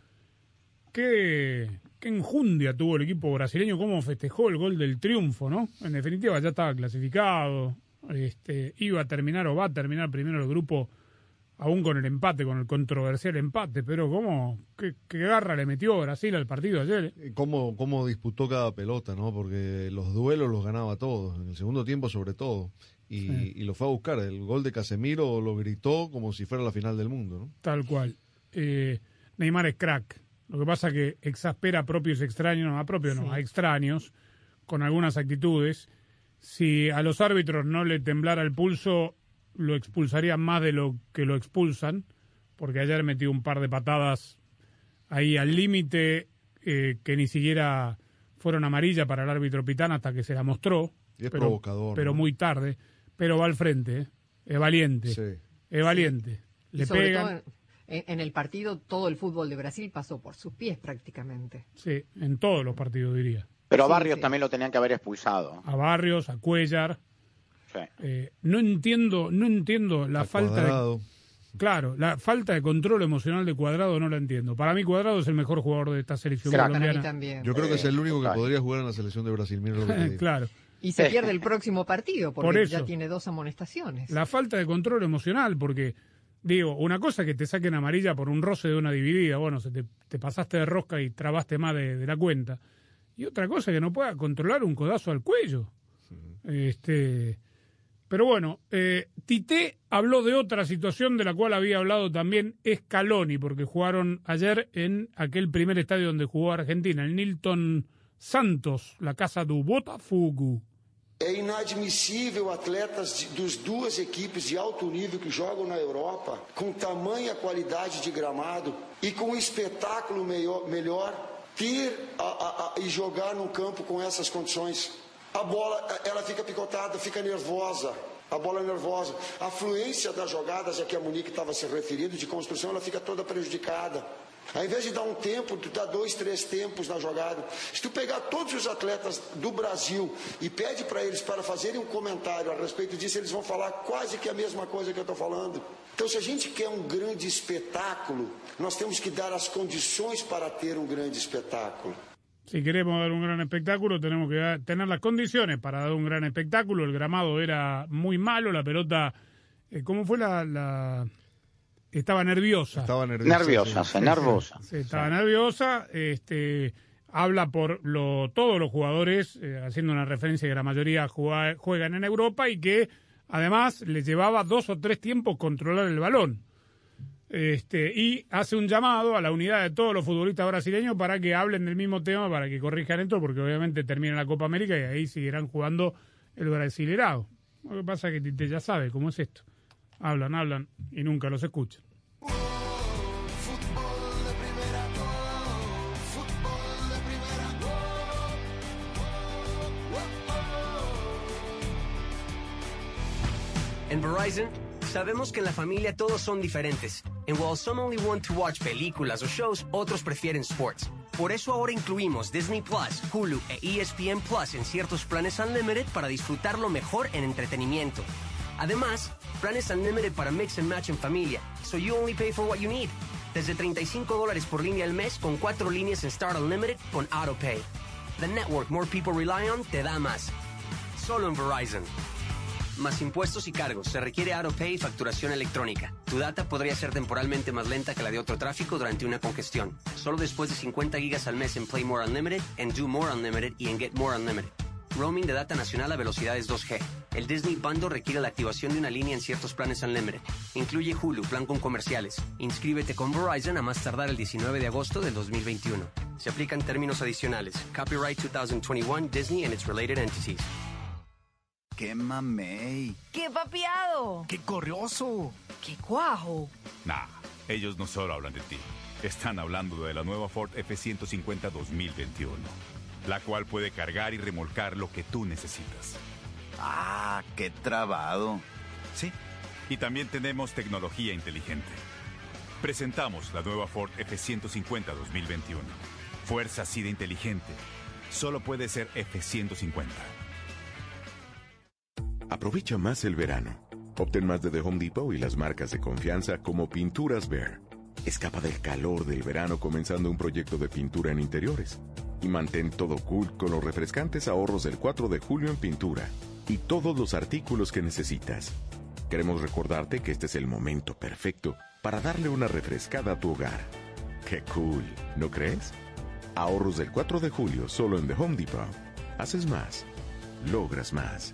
qué, qué enjundia tuvo el equipo brasileño, cómo festejó el gol del triunfo, ¿no? En definitiva ya estaba clasificado, este, iba a terminar o va a terminar primero el grupo aún con el empate, con el controversial empate, pero cómo, qué, qué garra le metió Brasil al partido ayer. Eh, Cómo, cómo disputó cada pelota, ¿no? Porque los duelos los ganaba todos, en el segundo tiempo sobre todo. Y, Sí. y lo fue a buscar. El gol de Casemiro lo gritó como si fuera la final del mundo, ¿no? Tal cual. Eh, Neymar es crack. Lo que pasa que exaspera a propios y extraños, no a propios, no, a extraños, con algunas actitudes. Si a los árbitros no le temblara el pulso, lo expulsarían más de lo que lo expulsan, porque ayer metió un par de patadas ahí al límite eh, que ni siquiera fueron amarillas para el árbitro Pitán hasta que se la mostró. Y es pero, provocador, Pero ¿no? muy tarde. Pero va al frente, ¿eh? es valiente. Es valiente. Y Le sobre pegan. todo en, en el partido, todo el fútbol de Brasil pasó por sus pies prácticamente. Sí, en todos los partidos diría. Pero a Sí, Barrios sí. también lo tenían que haber expulsado. A Barrios, a Cuellar. Sí. Eh, no entiendo, no entiendo la falta Cuadrado. de claro, la falta de control emocional de Cuadrado no la entiendo. Para mí Cuadrado es el mejor jugador de esta selección colombiana. Para mí también. Yo creo que es el único que podría jugar en la selección de Brasil. Mira lo que te digo. [laughs] claro. Y se pierde el próximo partido porque Por eso. ya tiene dos amonestaciones. La falta de control emocional, porque digo, una cosa es que te saquen amarilla por un roce de una dividida, bueno, se te, te pasaste de rosca y trabaste más de, de la cuenta. Y otra cosa es que no pueda controlar un codazo al cuello. Este, pero bueno, eh, Tite habló de otra situación de la cual había hablado también Scaloni, porque jugaron ayer en aquel primer estadio donde jugó Argentina, el Nilton Santos, la casa do Botafogo. É inadmissível atletas de, dos duas equipes de alto nível que jogam na Europa, com tamanha qualidade de gramado e com um espetáculo melhor, melhor ter a, a, a, e jogar num campo com essas condições. A bola, ela fica picotada, fica nervosa. A bola é nervosa. A fluência das jogadas, a que a Monique estava se referindo, de construção, ela fica toda prejudicada. Ao invés de dar um tempo, tu dá dois, três tempos na jogada. Se tu pegar todos os atletas do Brasil e pede para eles para fazerem um comentário a respeito disso, eles vão falar quase que a mesma coisa que eu estou falando. Então, se a gente quer um grande espetáculo, nós temos que dar as condições para ter um grande espetáculo. Si queremos dar un gran espectáculo, tenemos que tener las condiciones para dar un gran espectáculo. El gramado era muy malo, la pelota, eh, ¿cómo fue la, la- Estaba nerviosa. Estaba nerviosa. Nerviosa, sí. sí, nervosa. Sí, estaba nerviosa. Este, habla por lo, todos los jugadores, eh, haciendo una referencia que la mayoría juga- juegan en Europa y que además les llevaba dos o tres tiempos controlar el balón. Este, y hace un llamado a la unidad de todos los futbolistas brasileños para que hablen del mismo tema, para que corrijan esto, porque obviamente termina la Copa América y ahí seguirán jugando el Brasilerado. Lo que pasa es que Tite ya sabe cómo es esto. Hablan, hablan y nunca los escuchan. En Verizon, sabemos que en la familia todos son diferentes. And while some only want to watch películas o shows, otros prefieren sports. Por eso ahora incluimos Disney Plus, Hulu e ESPN Plus en ciertos planes Unlimited para disfrutarlo mejor en entretenimiento. Además, planes Unlimited para mix and match en familia, so you only pay for what you need. Desde 35 dólares por línea al mes con cuatro líneas en Start Unlimited con AutoPay. The network more people rely on te da más. Solo en Verizon. Más impuestos y cargos. Se requiere AutoPay y facturación electrónica. Tu data podría ser temporalmente más lenta que la de otro tráfico durante una congestión. Solo después de 50 gigas al mes en Play More Unlimited, en Do More Unlimited y en Get More Unlimited. Roaming de data nacional a velocidades 2G. El Disney Bundle requiere la activación de una línea en ciertos planes Unlimited. Incluye Hulu, plan con comerciales. Inscríbete con Verizon a más tardar el 19 de agosto del 2021. Se aplican términos adicionales. Copyright 2021 Disney and its related entities. ¡Qué mamey! ¡Qué papiado! ¡Qué corrioso! ¡Qué cuajo! Nah, ellos no solo hablan de ti. Están hablando de la nueva Ford F-150 2021, la cual puede cargar y remolcar lo que tú necesitas. ¡Ah, qué trabado! Sí, y también tenemos tecnología inteligente. Presentamos la nueva Ford F-150 2021. Fuerza así de inteligente. Solo puede ser F-150. Aprovecha más el verano. Obtén más de The Home Depot y las marcas de confianza como Pinturas Bear. Escapa del calor del verano comenzando un proyecto de pintura en interiores. Y mantén todo cool con los refrescantes ahorros del 4 de julio en pintura. Y todos los artículos que necesitas. Queremos recordarte que este es el momento perfecto para darle una refrescada a tu hogar. ¡Qué cool! ¿No crees? Ahorros del 4 de julio solo en The Home Depot. Haces más. Logras más.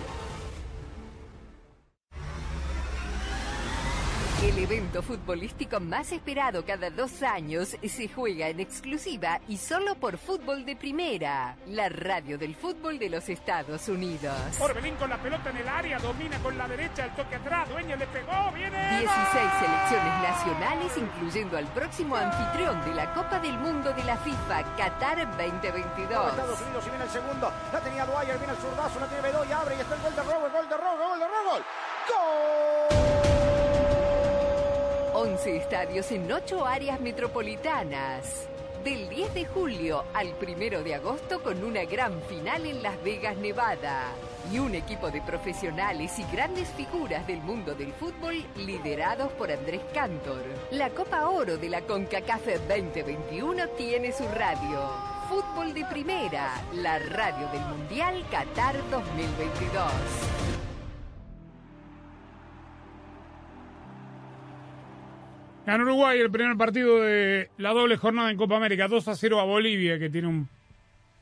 El evento futbolístico más esperado cada dos años se juega en exclusiva y solo por Fútbol de Primera, la radio del fútbol de los Estados Unidos. Orbelín con la pelota en el área, domina con la derecha, el toque atrás, Dueño le pegó, viene. 16 selecciones nacionales, incluyendo al próximo anfitrión de la Copa del Mundo de la FIFA, Qatar 2022. Estados Unidos y viene el segundo. La tenía Dwyer, viene el zurdazo, la tiene Bedoya, abre y está el gol de Robo, el gol de Robo, gol de Robo. ¡Gol! 11 estadios en 8 áreas metropolitanas. Del 10 de julio al 1 de agosto con una gran final en Las Vegas, Nevada. Y un equipo de profesionales y grandes figuras del mundo del fútbol liderados por Andrés Cantor. La Copa Oro de la CONCACAF 2021 tiene su radio. Fútbol de Primera, la radio del Mundial Qatar 2022. Ganó Uruguay el primer partido de la doble jornada en Copa América, 2 a 0 a Bolivia, que tiene un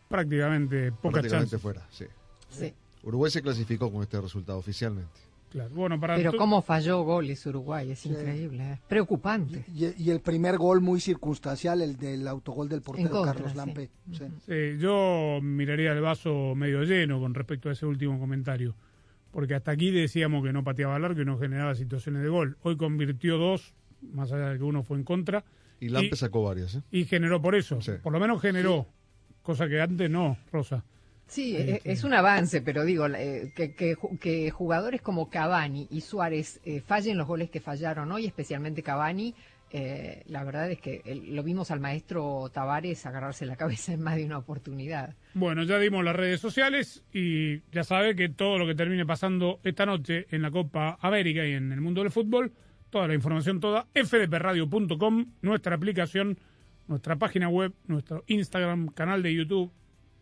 prácticamente pocas Prácticamente chances. fuera, sí. Sí. Uruguay se clasificó con este resultado oficialmente. Claro, bueno, para Pero cómo falló goles Uruguay, es increíble, es preocupante. Y, y el primer gol muy circunstancial, el del autogol del portero contra, Carlos sí. Lampe. Sí. Sí, yo miraría el vaso medio lleno con respecto a ese último comentario. Porque hasta aquí decíamos que no pateaba largo y no generaba situaciones de gol. Hoy convirtió dos, más allá de que uno fue en contra. Y Lampe sacó varias, ¿eh? y generó por eso. Por lo menos generó. Cosa que antes no, Rosa. Sí, Este. e- es un avance, pero digo, eh, que, que ju- que jugadores como Cavani y Suárez eh, fallen los goles que fallaron hoy, especialmente Cavani, eh, la verdad es que el- lo vimos al maestro Tavares agarrarse la cabeza en más de una oportunidad. Bueno, ya dimos las redes sociales y ya sabe que todo lo que termine pasando esta noche en la Copa América y en el mundo del fútbol, toda la información toda, fdpradio.com, nuestra aplicación, nuestra página web, nuestro Instagram, canal de YouTube,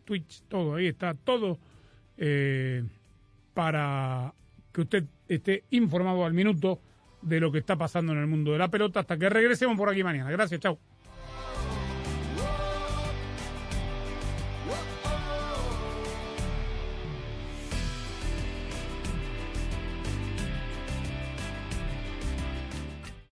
Twitch, todo, ahí está todo eh, para que usted esté informado al minuto de lo que está pasando en el mundo de la pelota hasta que regresemos por aquí mañana. Gracias, chao.